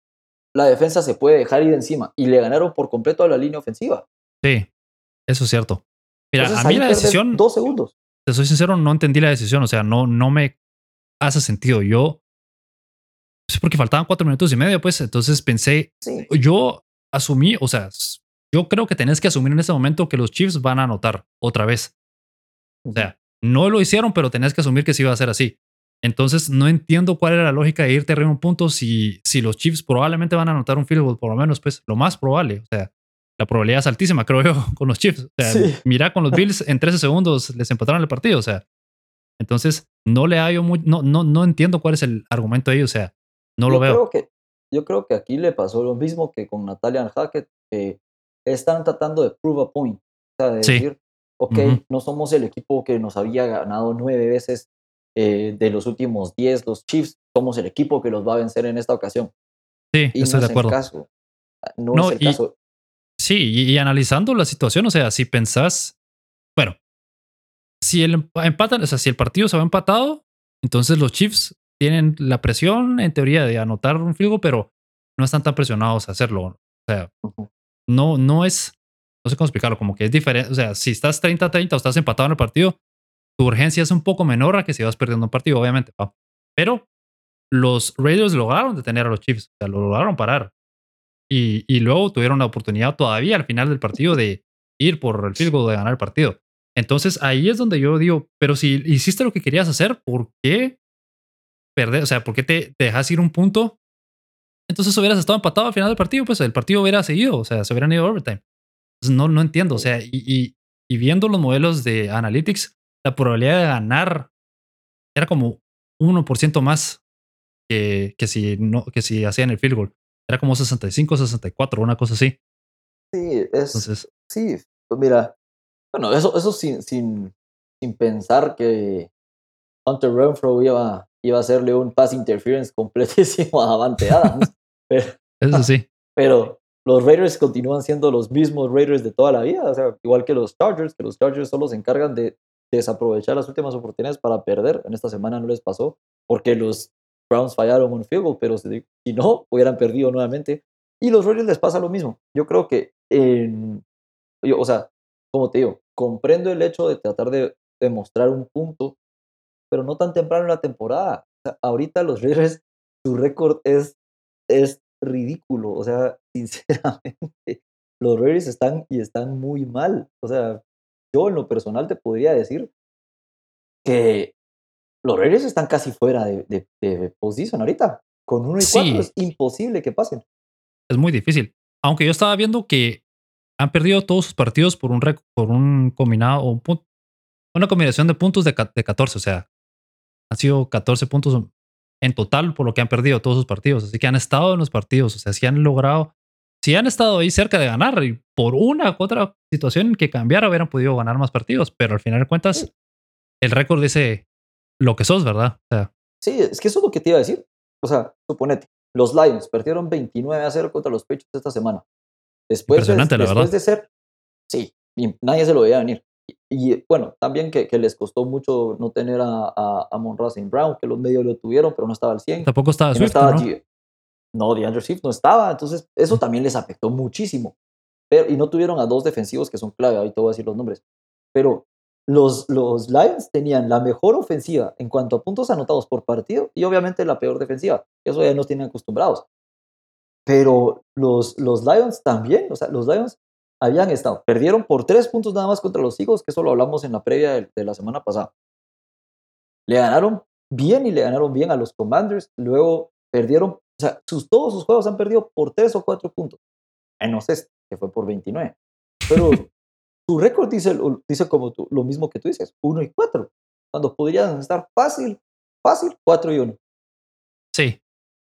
la defensa se puede dejar ir encima y le ganaron por completo a la línea ofensiva. Sí, eso es cierto. Mira, Entonces, a mí la decisión, Dos segundos. te soy sincero, no entendí la decisión. O sea, no, no me hace sentido. Yo, es porque faltaban cuatro minutos y medio, pues entonces pensé, Sí. yo asumí, o sea, yo creo que tenés que asumir en ese momento que los Chiefs van a anotar otra vez. O sea, no lo hicieron, pero tenías que asumir que sí iba a ser así. Entonces, no entiendo cuál era la lógica de irte arriba un punto si, si los Chiefs probablemente van a anotar un field goal, por lo menos, pues lo más probable. O sea, la probabilidad es altísima, creo yo, con los Chiefs. O sea, Sí. mira, con los Bills en 13 segundos les empataron el partido. O sea, entonces no le hallo muy, no, no, no entiendo cuál es el argumento ahí. O sea, no lo yo veo. Creo que, yo creo que aquí le pasó lo mismo que con Natalia Hackett, están tratando de prove a point. O sea, de Sí. decir, ok, no somos el equipo que nos había ganado nueve veces eh, de los últimos diez, los Chiefs, somos el equipo que los va a vencer en esta ocasión. Sí, Y estoy no de es acuerdo. el caso. No, No, es el y- caso. Sí, y, y analizando la situación, o sea, si pensás, bueno, si el emp- empatan, o sea, si el partido se va empatado, entonces los Chiefs tienen la presión en teoría de anotar un field goal, pero no están tan presionados a hacerlo. O sea. No, no es, no sé cómo explicarlo, como que es diferente. O sea, si estás 30-30 o estás empatado en el partido, tu urgencia es un poco menor a que si vas perdiendo un partido, obviamente. ¿va? Pero los Raiders lograron detener a los Chiefs, o sea, lo lograron parar. Y, y luego tuvieron la oportunidad todavía al final del partido de ir por el field goal, de ganar el partido. Entonces ahí es donde yo digo, pero si hiciste lo que querías hacer, ¿por qué perder? O sea, ¿por qué te, te dejas ir un punto? Entonces hubieras estado empatado al final del partido, pues el partido hubiera seguido, o sea, se hubieran ido a overtime. Entonces, no, no entiendo, o sea, y, y, y viendo los modelos de Analytics, la probabilidad de ganar era como 1% más que, que, si no, que si hacían el field goal. Era como 65, 64, una cosa así. Sí, es, Entonces, sí, pues mira, bueno, eso, eso sin, sin, sin pensar que Hunter Renfro iba, iba a hacerle un pass interference completísimo a Davante Adams. Pero, eso sí. pero los Raiders continúan siendo los mismos Raiders de toda la vida, o sea, igual que los Chargers, que los Chargers solo se encargan de desaprovechar las últimas oportunidades para perder. En esta semana no les pasó porque los Browns fallaron un field goal, pero si, no, hubieran perdido nuevamente. Y los Raiders les pasa lo mismo. Yo creo que, en, yo, o sea, como te digo, comprendo el hecho de tratar de demostrar un punto, pero no tan temprano en la temporada. O sea, ahorita los Raiders, su récord es, es ridículo. O sea, sinceramente, los Raiders están y están muy mal. O sea, yo en lo personal te podría decir que los Raiders están casi fuera de, de, de position ahorita. Con 1 y 4 Sí. es imposible que pasen. Es muy difícil. Aunque yo estaba viendo que han perdido todos sus partidos por un, rec- por un combinado o un una combinación de puntos de, de 14. O sea, han sido 14 puntos en total por lo que han perdido todos sus partidos. Así que han estado en los partidos. O sea, si han logrado, si han estado ahí cerca de ganar y por una u otra situación que cambiara hubieran podido ganar más partidos. Pero al final de cuentas, el récord dice lo que sos, ¿verdad? O sea, Sí, es que eso es lo que te iba a decir. O sea, suponete, los Lions perdieron 29 a 0 contra los Patriots esta semana. Después, de, la después verdad. de ser, sí, nadie se lo veía venir. Y, bueno, también que, que les costó mucho no tener a, a, a Monroe St. Brown, que los medios lo tuvieron, pero no estaba al 100. tampoco estaba que no Swift, estaba ¿no? No, DeAndre Swift no estaba, entonces eso también les afectó muchísimo. Pero, y no tuvieron a dos defensivos que son clave, ahorita voy a decir los nombres. Pero los, los Lions tenían la mejor ofensiva en cuanto a puntos anotados por partido y obviamente la peor defensiva. Eso ya nos tienen acostumbrados. Pero los, los Lions también, o sea, los Lions habían estado, perdieron por tres puntos nada más contra los Eagles, que eso lo hablamos en la previa de, la semana pasada. Le ganaron bien y le ganaron bien a los Commanders, luego perdieron, o sea, sus, todos sus juegos han perdido por tres o cuatro puntos, menos este, que fue por 29. Pero su récord dice, dice como tú, lo mismo que tú dices, 1 y 4, cuando podrían estar fácil, fácil, 4 y 1. Sí,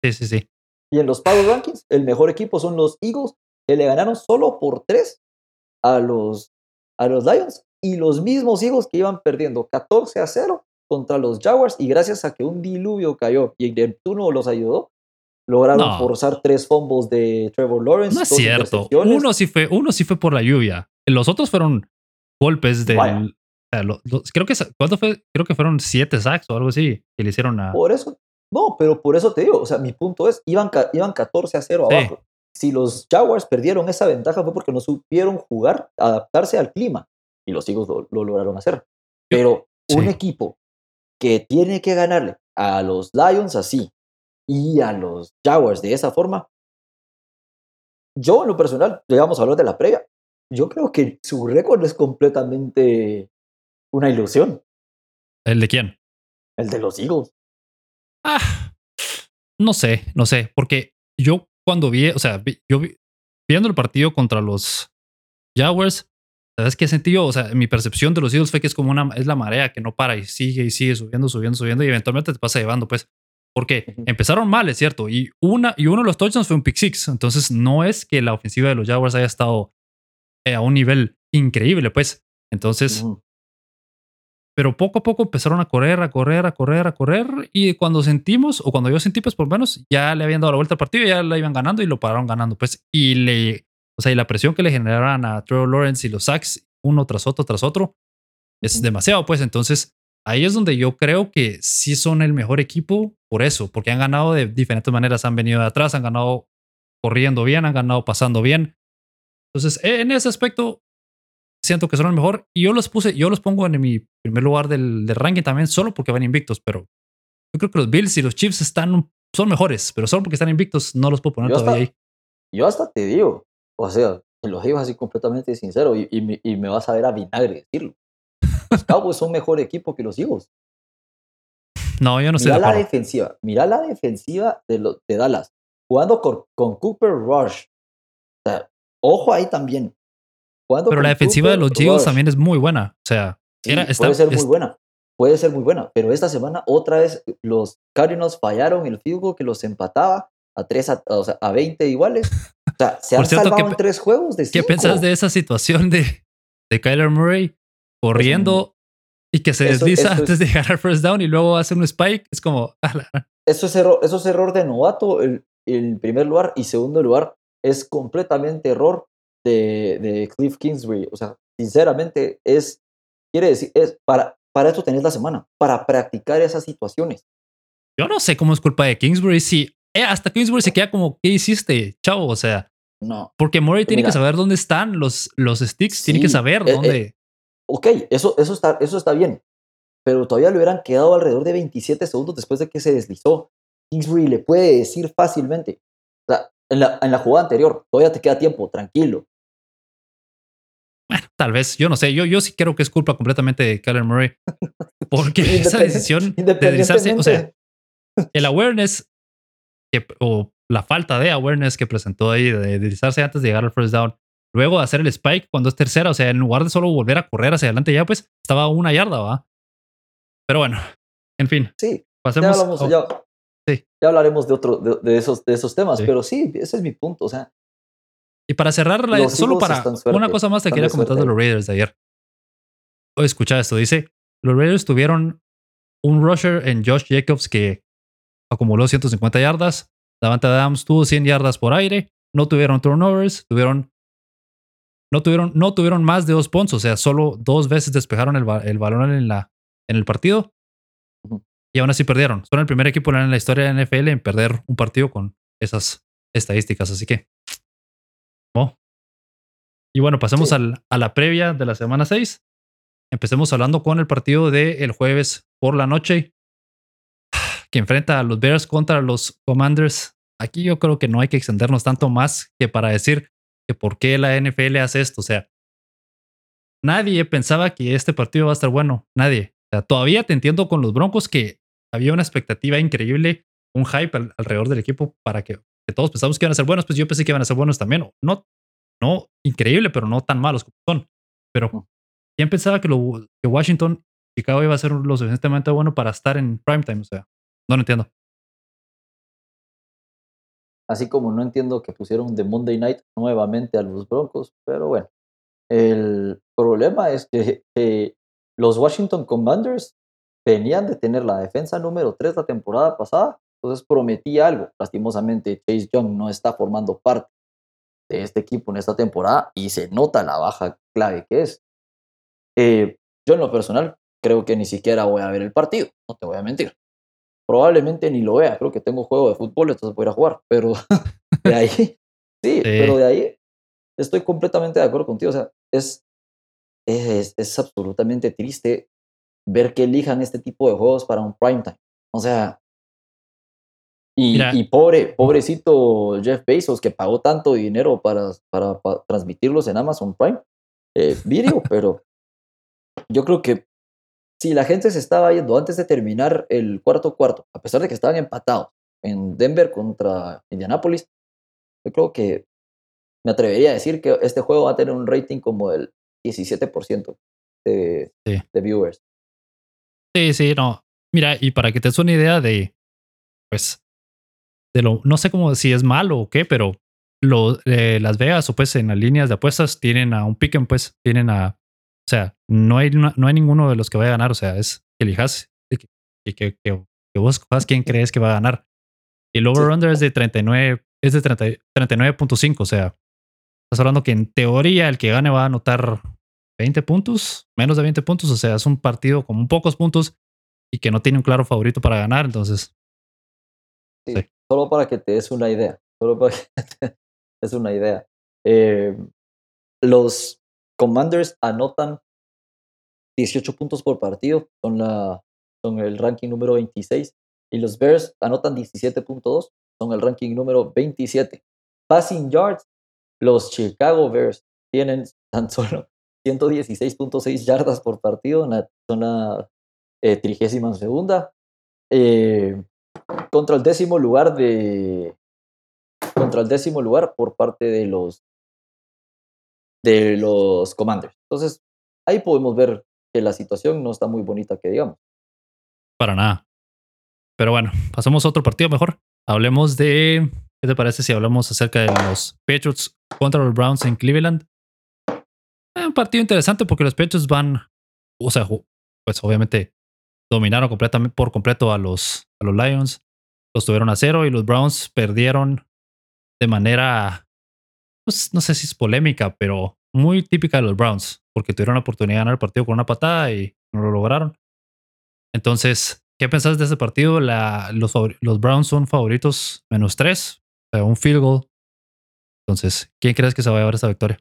sí, sí, sí. Y en los Power Rankings, el mejor equipo son los Eagles, que le ganaron solo por 3 a los, a los Lions, y los mismos Eagles que iban perdiendo 14 a 0 contra los Jaguars, y gracias a que un diluvio cayó y Neptuno los ayudó, lograron forzar tres fumbles de Trevor Lawrence. No es cierto. Uno sí, fue, uno sí fue por la lluvia. Los otros fueron golpes de. creo que ¿cuánto fue? Creo que fueron siete sacks o algo así que le hicieron a. Por eso. No, pero por eso te digo. O sea, mi punto es: iban, iban 14 a 0 abajo. Si los Jaguars perdieron esa ventaja fue porque no supieron jugar, adaptarse al clima. Y los Eagles lo, lograron hacer. Pero un equipo que tiene que ganarle a los Lions así y a los Jaguars de esa forma, yo en lo personal, llegamos a hablar de la previa, yo creo que su récord es completamente una ilusión. ¿El de quién? El de los Eagles. Ah, no sé, no sé, porque yo cuando vi, o sea, yo viendo el partido contra los Jaguars, ¿sabes qué sentí yo? O sea, mi percepción de los Eagles fue que es como una, es la marea que no para y sigue y sigue subiendo, subiendo, subiendo y eventualmente te pasa llevando, pues. Porque empezaron mal, es cierto, y, una, y uno de los touchdowns fue un pick six. Entonces, no es que la ofensiva de los Jaguars haya estado eh, a un nivel increíble, pues. Entonces, pero poco a poco empezaron a correr, a correr, a correr, a correr. Y cuando sentimos, o cuando yo sentí, pues por lo menos ya le habían dado la vuelta al partido, ya la iban ganando y lo pararon ganando, pues. Y le, o sea, y la presión que le generaron a Trevor Lawrence y los sacks uno tras otro, tras otro, es demasiado, pues. Entonces, ahí es donde yo creo que sí son el mejor equipo por eso, porque han ganado de diferentes maneras. Han venido de atrás, han ganado corriendo bien, han ganado pasando bien. Entonces, en ese aspecto, siento que son el mejor. Y yo los puse, yo los pongo en mi primer lugar del, ranking también, solo porque van invictos. Pero yo creo que los Bills y los Chiefs están, son mejores, pero solo porque están invictos no los puedo poner todavía ahí. Yo hasta te digo, o sea, te lo digo así completamente sincero y, y, me, vas a ver a vinagre decirlo. Los Cowboys son mejor equipo que los Eagles. No, yo no sé. Mira la defensiva, mira la defensiva de, los de Dallas, jugando con, con Cooper Rush. O sea, Ojo ahí también. Pero la defensiva de los Eagles también es muy buena. O sea, puede ser muy buena. Puede ser muy buena. Pero esta semana otra vez los Cardinals fallaron el field goal que los empataba a, 3 a, o sea, a 20 iguales. O sea, se han salvado en tres juegos de ¿Qué pensás de esa situación de, de Kyler Murray corriendo y que se desliza antes de llegar al first down y luego hace un spike? Es como... eso, es error, eso es error de novato en primer lugar. Y segundo lugar, es completamente error de, de, Cliff Kingsbury. O sea, sinceramente, es, quiere decir, es para, para esto tenés la semana, para practicar esas situaciones. Yo no sé cómo es culpa de Kingsbury. Si eh, hasta Kingsbury se queda como, ¿qué hiciste, chavo? O sea, no. Porque Murray tiene que saber dónde están los, los sticks, tiene que saber eh, dónde. Eh, ok, eso, eso, está, eso está bien. Pero todavía le hubieran quedado alrededor de 27 segundos después de que se deslizó. Kingsbury le puede decir fácilmente, o sea, en la, en la jugada anterior. Todavía te queda tiempo, tranquilo. Bueno, tal vez, yo no sé, yo, yo sí creo que es culpa completamente de Kyler Murray. Porque esa decisión de deslizarse, o sea, el awareness o la falta de awareness que presentó ahí de deslizarse antes de llegar al first down, luego de hacer el spike cuando es tercera, o sea, en lugar de solo volver a correr hacia adelante, ya pues estaba una yarda, ¿va? Pero bueno, en fin. Sí, pasemos. Ya ya hablaremos de, otro, de, esos, de esos temas, pero sí, ese es mi punto. O sea, y para cerrar, solo para una cosa más te quería comentar de los Raiders de ayer. Escucha esto, dice, los Raiders tuvieron un rusher en Josh Jacobs que acumuló 150 yardas, Davante Adams tuvo 100 yardas por aire, no tuvieron turnovers, tuvieron no tuvieron, no tuvieron más de dos puntos, o sea, solo dos veces despejaron el, el balón en, la, en el partido y aún así perdieron. Son el primer equipo en la historia de la NFL en perder un partido con esas estadísticas. Así que. Oh. Y bueno, pasemos a la previa de la semana 6. empecemos hablando con el partido del el jueves por la noche, que enfrenta a los Bears contra los Commanders. Aquí yo creo que no hay que extendernos tanto más que para decir que por qué la NFL hace esto. O sea, nadie pensaba que este partido va a estar bueno. Nadie. O sea, todavía te entiendo con los Broncos que había una expectativa increíble, un hype alrededor del equipo para que, todos pensamos que iban a ser buenos. Pues yo pensé que iban a ser buenos también. No, no increíble, pero no tan malos como son. Pero ¿quién pensaba que, lo, que Washington, Chicago iba a ser lo suficientemente bueno para estar en primetime? O sea, no lo entiendo. Así como no entiendo que pusieron de Monday Night nuevamente a los Broncos, pero bueno. El problema es que los Washington Commanders venían de tener la defensa número 3 la temporada pasada, entonces prometía algo. Lastimosamente, Chase Young no está formando parte de este equipo en esta temporada y se nota la baja clave que es. Eh, yo en lo personal creo que ni siquiera voy a ver el partido, no te voy a mentir. Probablemente ni lo vea, creo que tengo juego de fútbol, entonces voy a jugar, pero de ahí, sí, pero de ahí estoy completamente de acuerdo contigo, o sea, es, es, es absolutamente triste ver que elijan este tipo de juegos para un prime time. O sea, y, pobre, pobrecito Jeff Bezos que pagó tanto dinero para, para, transmitirlos en Amazon Prime eh, Video, pero yo creo que si la gente se estaba yendo antes de terminar el cuarto cuarto, a pesar de que estaban empatados en Denver contra Indianapolis, yo creo que me atrevería a decir que este juego va a tener un rating como del 17% de, de viewers. Sí, sí, no. Mira, y para que te des una idea de, pues, de lo, no sé cómo si es malo o qué, pero lo, eh, Las Vegas o pues en las líneas de apuestas tienen a un piquen, pues, tienen a, o sea, no hay, no, hay ninguno de los que vaya a ganar, o sea, es que elijas y que, que, vos cojas quién crees que va a ganar. Y el over-under es de 39, es de 39.5, o sea, estás hablando que en teoría el que gane va a anotar 20 puntos, menos de 20 puntos, o sea, es un partido con pocos puntos y que no tiene un claro favorito para ganar, entonces. Sí, Solo para que te des una idea, solo para que te des una idea. Eh, los Commanders anotan 18 puntos por partido, son, la, son el ranking número 26, y los Bears anotan 17.2, son el ranking número 27. Passing yards, los Chicago Bears tienen tan solo 116.6 yardas por partido en la zona eh, trigésima segunda. Eh, contra el décimo lugar de contra el décimo lugar por parte de los de los Commanders. Entonces, ahí podemos ver que la situación no está muy bonita que digamos. Para nada. Pero bueno, pasamos a otro partido mejor. Hablemos de ¿qué te parece si hablamos acerca de los Patriots contra los Browns en Cleveland? un partido interesante porque los Patriots van, o sea, pues obviamente dominaron completamente por completo a los, a los Lions, los tuvieron a cero y los Browns perdieron de manera, pues, no sé si es polémica, pero muy típica de los Browns, porque tuvieron la oportunidad de ganar el partido con una patada y no lo lograron. Entonces, ¿qué pensás de ese partido? Los, Browns son favoritos menos tres, o sea, un field goal. Entonces, ¿quién crees que se va a llevar esa victoria?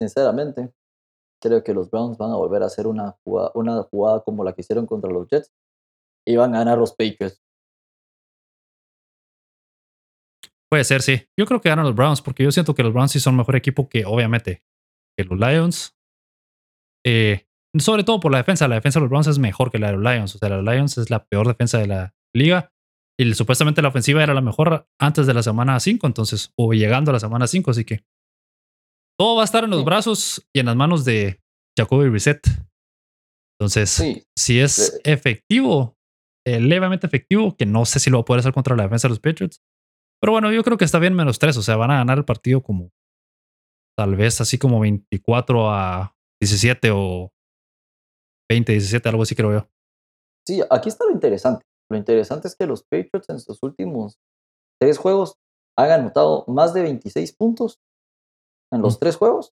sinceramente, creo que los Browns van a volver a hacer una jugada, como la que hicieron contra los Jets y van a ganar los Patriots. Puede ser, sí. Yo creo que ganan los Browns porque yo siento que los Browns sí son mejor equipo que, obviamente, que los Lions. Eh, sobre todo por la defensa. La defensa de los Browns es mejor que la de los Lions. O sea, los Lions es la peor defensa de la liga. Y supuestamente la ofensiva era la mejor antes de la semana 5, entonces, o llegando a la semana 5, así que todo va a estar en los brazos y en las manos de Jacoby Reset. Entonces, si es efectivo, eh, levemente efectivo, que no sé si lo va a poder hacer contra la defensa de los Patriots. Pero bueno, yo creo que está bien menos tres. O sea, van a ganar el partido como tal vez así como 24 a 17 o 20 a 17, algo así creo yo. Sí, aquí está lo interesante. Lo interesante es que los Patriots en sus últimos tres juegos han anotado más de 26 puntos en los tres juegos.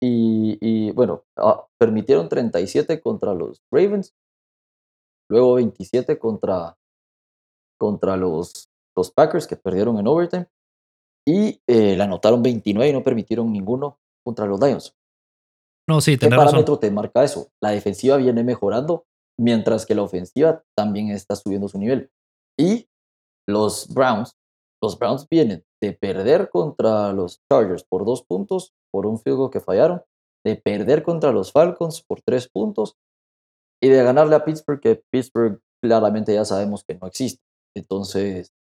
Y, bueno, ah, permitieron 37 contra los Ravens, luego 27 contra, contra los, los Packers que perdieron en overtime y eh, le anotaron 29 y no permitieron ninguno contra los Lions. No, sí, ¿Qué razón. parámetro te marca eso? La defensiva viene mejorando, mientras que la ofensiva también está subiendo su nivel. Y los Browns, los Browns vienen de perder contra los Chargers por dos puntos, por un field goal que fallaron, de perder contra los Falcons por tres puntos y de ganarle a Pittsburgh, que Pittsburgh claramente ya sabemos que no existe. Entonces,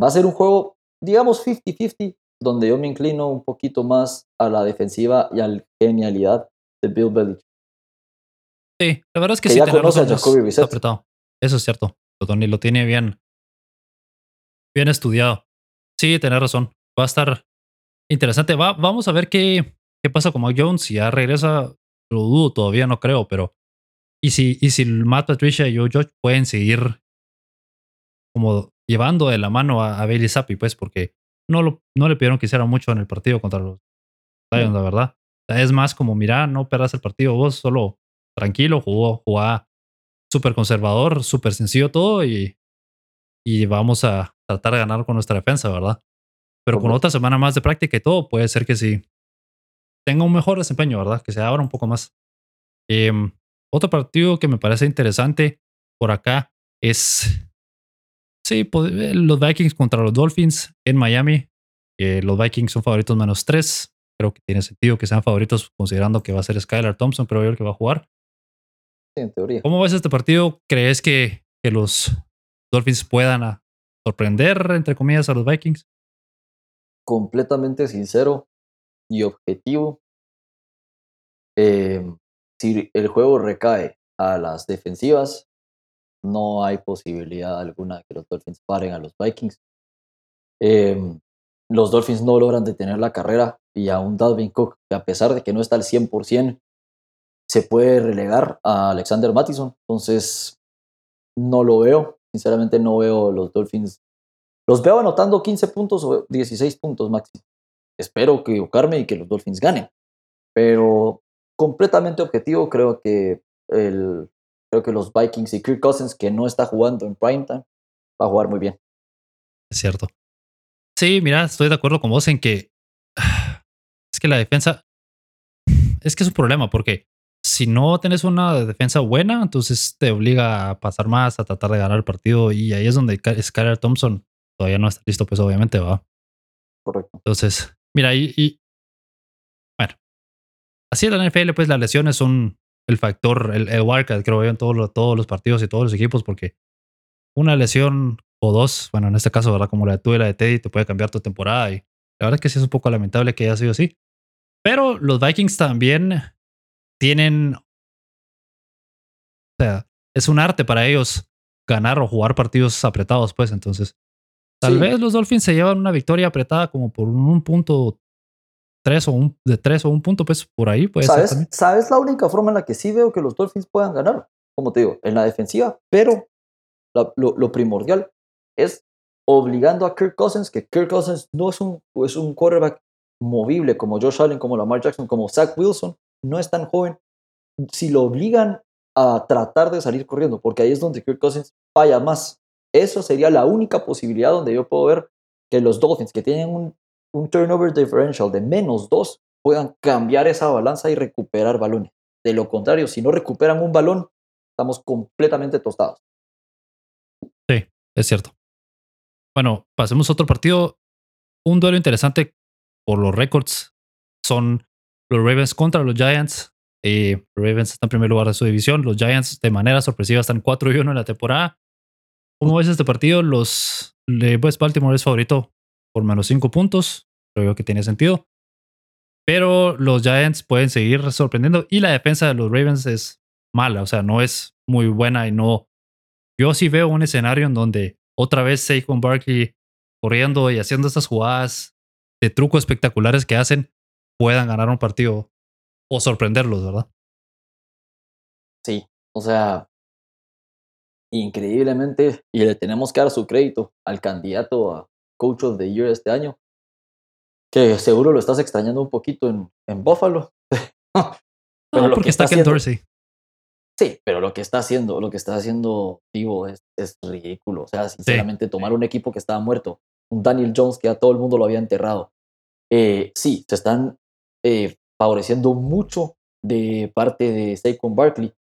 va a ser un juego, digamos, 50-50, donde yo me inclino un poquito más a la defensiva y a la genialidad de Bill Belichick. Sí, la verdad es que, Que sí, ya conoce a Jacoby apretado. Eso es cierto. Tony lo tiene bien, bien estudiado. Sí, tenés razón. Va a estar interesante. Va, vamos a ver qué, qué pasa con Mac Jones. Si ya regresa, lo dudo, todavía no creo, pero. Y si, y si Matt Patricia y Joe Judge pueden seguir como llevando de la mano a, Bailey Zappi, pues, porque no, lo, no le pidieron que hiciera mucho en el partido contra los Lions, la verdad. Es más como, mira, no perdas el partido vos, solo tranquilo, jugó, jugá súper conservador, súper sencillo todo y, y vamos a tratar de ganar con nuestra defensa, ¿verdad? Pero con otra semana más de práctica y todo, puede ser que sí tenga un mejor desempeño, ¿verdad? Que se abra un poco más. Em, otro partido que me parece interesante por acá es, sí, pues, eh, los Vikings contra los Dolphins en Miami. Eh, los Vikings son favoritos menos tres. Creo que tiene sentido que sean favoritos considerando que va a ser Skylar Thompson, creo yo, el que va a jugar. Sí, en teoría. ¿Cómo ves este partido? ¿Crees que, que los Dolphins puedan sorprender, entre comillas, a los Vikings? completamente sincero y objetivo, eh, si el juego recae a las defensivas, no hay posibilidad alguna de que los Dolphins paren a los Vikings. Eh, los Dolphins no logran detener la carrera y a un Dalvin Cook, que a pesar de que no está al 100%, se puede relegar a Alexander Mattison. Entonces, no lo veo. Sinceramente, no veo los Dolphins. Los veo anotando 15 puntos o 16 puntos máximo. Espero equivocarme y que los Dolphins ganen. Pero completamente objetivo, creo que, el, creo que los Vikings y Kirk Cousins, que no está jugando en primetime, va a jugar muy bien. Es cierto. Sí, mira, estoy de acuerdo con vos en que es que la defensa es que es un problema porque si no tenés una defensa buena, entonces te obliga a pasar más, a tratar de ganar el partido y ahí es donde Skylar Thompson todavía no está listo, pues obviamente va. Correcto. Entonces, mira, y, y bueno, así es la NFL, pues las lesiones son el factor, el, el wildcard, creo yo, en todos los, todos los partidos y todos los equipos, porque una lesión o dos, bueno, en este caso, ¿verdad? Como la de tú y la de Teddy, te puede cambiar tu temporada y la verdad es que sí es un poco lamentable que haya sido así. Pero los Vikings también tienen, o sea, es un arte para ellos ganar o jugar partidos apretados, pues entonces Tal Sí. vez los Dolphins se llevan una victoria apretada como por un punto tres o un de tres o un punto, pues por ahí puede ¿Sabes? ¿Sabes la única forma en la que sí veo que los Dolphins puedan ganar? Como te digo, en la defensiva, pero la- lo, lo primordial es obligando a Kirk Cousins, que Kirk Cousins no es un, es un quarterback movible como Josh Allen, como Lamar Jackson, como Zach Wilson, no es tan joven. Si lo obligan a tratar de salir corriendo, porque ahí es donde Kirk Cousins falla más. Eso sería la única posibilidad donde yo puedo ver que los Dolphins, que tienen un, turnover differential de menos dos, puedan cambiar esa balanza y recuperar balones. De lo contrario, si no recuperan un balón, estamos completamente tostados. Sí, es cierto. Bueno, pasemos a otro partido. Un duelo interesante por los récords son los Ravens contra los Giants. Eh, Ravens está en primer lugar de su división. Los Giants, de manera sorpresiva, están 4 y 1 en la temporada. ¿Cómo ves este partido? Los West Baltimore es favorito por menos 5 puntos. Creo que tiene sentido. Pero los Giants pueden seguir sorprendiendo y la defensa de los Ravens es mala, o sea, no es muy buena y no. Yo sí veo un escenario en donde otra vez Saquon Barkley corriendo y haciendo estas jugadas de truco espectaculares que hacen puedan ganar un partido o sorprenderlos, ¿verdad? Sí, o sea, increíblemente, y le tenemos que dar su crédito al candidato a Coach of the Year este año, que seguro lo estás extrañando un poquito en, en Buffalo. Pero No, lo porque que está Ken Dorsey. Sí, pero lo que está haciendo, lo que está haciendo Tivo es, es ridículo. O sea, sinceramente, tomar un equipo que estaba muerto, un Daniel Jones que a todo el mundo lo había enterrado. Eh, sí, se están eh, favoreciendo mucho de parte de Saquon Barkley.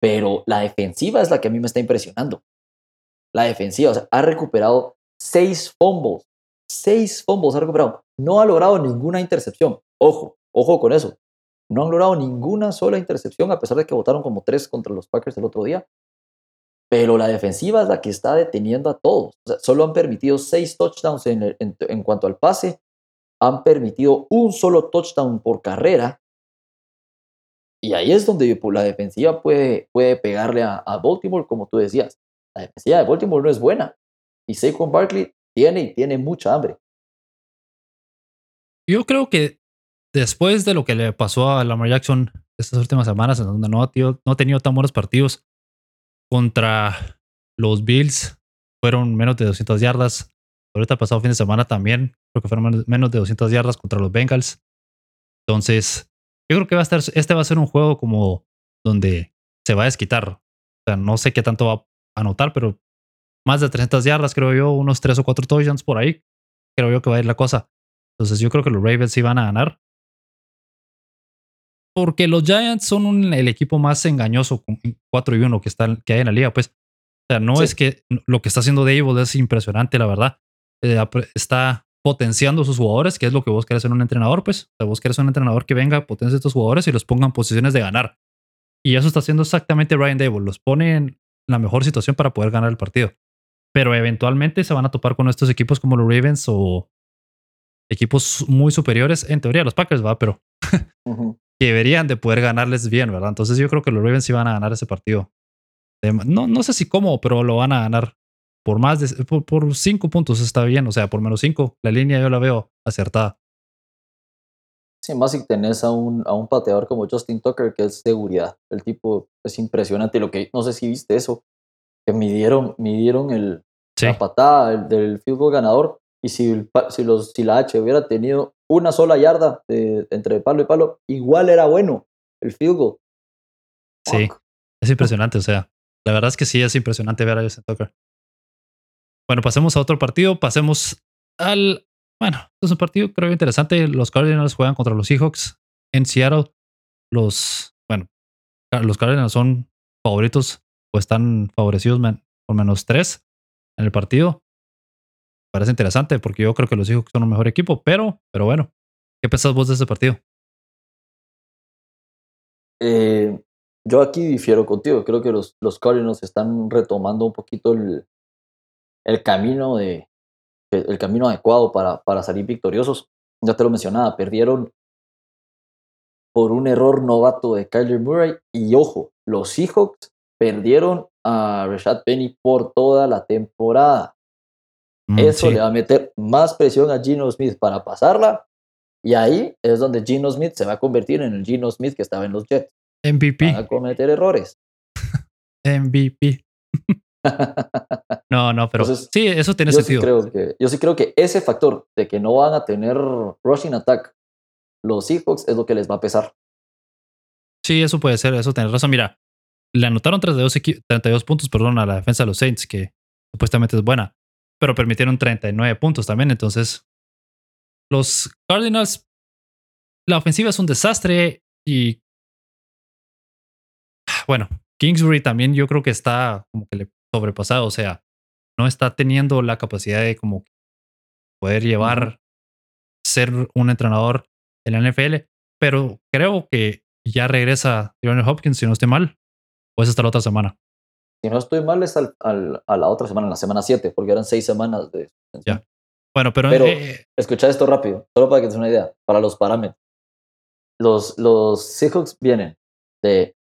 Pero la defensiva es la que a mí me está impresionando. La defensiva, o sea, ha recuperado seis fumbles. Seis fumbles ha recuperado. No ha logrado ninguna intercepción. Ojo, ojo con eso. No han logrado ninguna sola intercepción, a pesar de que votaron como tres contra los Packers el otro día. Pero la defensiva es la que está deteniendo a todos. O sea, solo han permitido seis touchdowns en, en cuanto al pase. Han permitido un solo touchdown por carrera. Y ahí es donde pues, la defensiva puede, puede pegarle a, Baltimore, como tú decías. La defensiva de Baltimore no es buena. Y Saquon Barkley tiene y tiene mucha hambre. Yo creo que después de lo que le pasó a Lamar Jackson estas últimas semanas, en donde no no ha tenido tan buenos partidos contra los Bills, fueron menos de 200 yardas. Ahorita pasado fin de semana también, creo que fueron menos de 200 yardas contra los Bengals. Entonces, yo creo que va a estar, este va a ser un juego como donde se va a desquitar. O sea, no sé qué tanto va a anotar, pero más de 300 yardas, creo yo, unos 3 o 4 touchdowns por ahí. Creo yo que va a ir la cosa. Entonces yo creo que los Ravens sí van a ganar. Porque los Giants son el equipo más engañoso con 4 y 1 que, está, que hay en la liga. Pues, o sea, no es que lo que está haciendo Dable es impresionante, la verdad. Eh, está potenciando a sus jugadores, que es lo que vos querés en un entrenador, pues. O sea, vos querés un entrenador que venga, potencie a estos jugadores y los ponga en posiciones de ganar. Y eso está haciendo exactamente Ryan Dable. Los pone en la mejor situación para poder ganar el partido. Pero eventualmente se van a topar con estos equipos como los Ravens o equipos muy superiores. En teoría, los Packers, va, pero que deberían de poder ganarles bien, ¿verdad? Entonces yo creo que los Ravens sí van a ganar ese partido. No, no sé si cómo, pero lo van a ganar por más de por, cinco puntos está bien, o sea, por menos cinco. La línea yo la veo acertada. Sí, más si tenés a un, a un pateador como Justin Tucker, que es seguridad. El tipo es impresionante. Lo que, no sé si viste eso, que midieron, midieron el, la patada del field goal ganador. Y si, si, los, si la H hubiera tenido una sola yarda de, entre palo y palo, igual era bueno el field goal. Sí, es impresionante. O sea, la verdad es que sí es impresionante ver a Justin Tucker. Bueno, pasemos a otro partido. Pasemos al. Bueno, es un partido creo interesante. Los Cardinals juegan contra los Seahawks en Seattle. Los. Bueno, los Cardinals son favoritos o están favorecidos por menos tres en el partido. Parece interesante porque yo creo que los Seahawks son un mejor equipo, pero, pero bueno, ¿qué pensás vos de ese partido? Eh, yo aquí difiero contigo. Creo que los, los Cardinals están retomando un poquito el, el camino, de, el camino adecuado para, para salir victoriosos. Ya te lo mencionaba, perdieron por un error novato de Kyler Murray. Y ojo, los Seahawks perdieron a Rashad Penny por toda la temporada. Mm, Eso le va a meter más presión a Gino Smith para pasarla. Y ahí es donde Gino Smith se va a convertir en el Gino Smith que estaba en los Jets. MVP. Va a cometer errores. MVP. no, no, pero sí, eso tiene sentido. creo que, yo sí creo que ese factor de que no van a tener rushing attack los Seahawks es lo que les va a pesar. Sí, eso puede ser, eso tienes razón. Mira, le anotaron 32, 32 puntos perdón, a la defensa de los Saints, que supuestamente es buena, pero permitieron 39 puntos también. Entonces, los Cardinals, la ofensiva es un desastre y bueno, Kingsbury también yo creo que está como que le sobrepasado, o sea, no está teniendo la capacidad de como poder llevar, ser un entrenador en la NFL, pero creo que ya regresa Johnny Hopkins, si no estoy mal, o es hasta la otra semana. Si no estoy mal, es al, a la otra semana, en la semana 7, porque eran seis semanas de... Ya. Bueno, pero... pero eh, escucha esto rápido, solo para que te des una idea, para los parámetros. Los, los Seahawks vienen de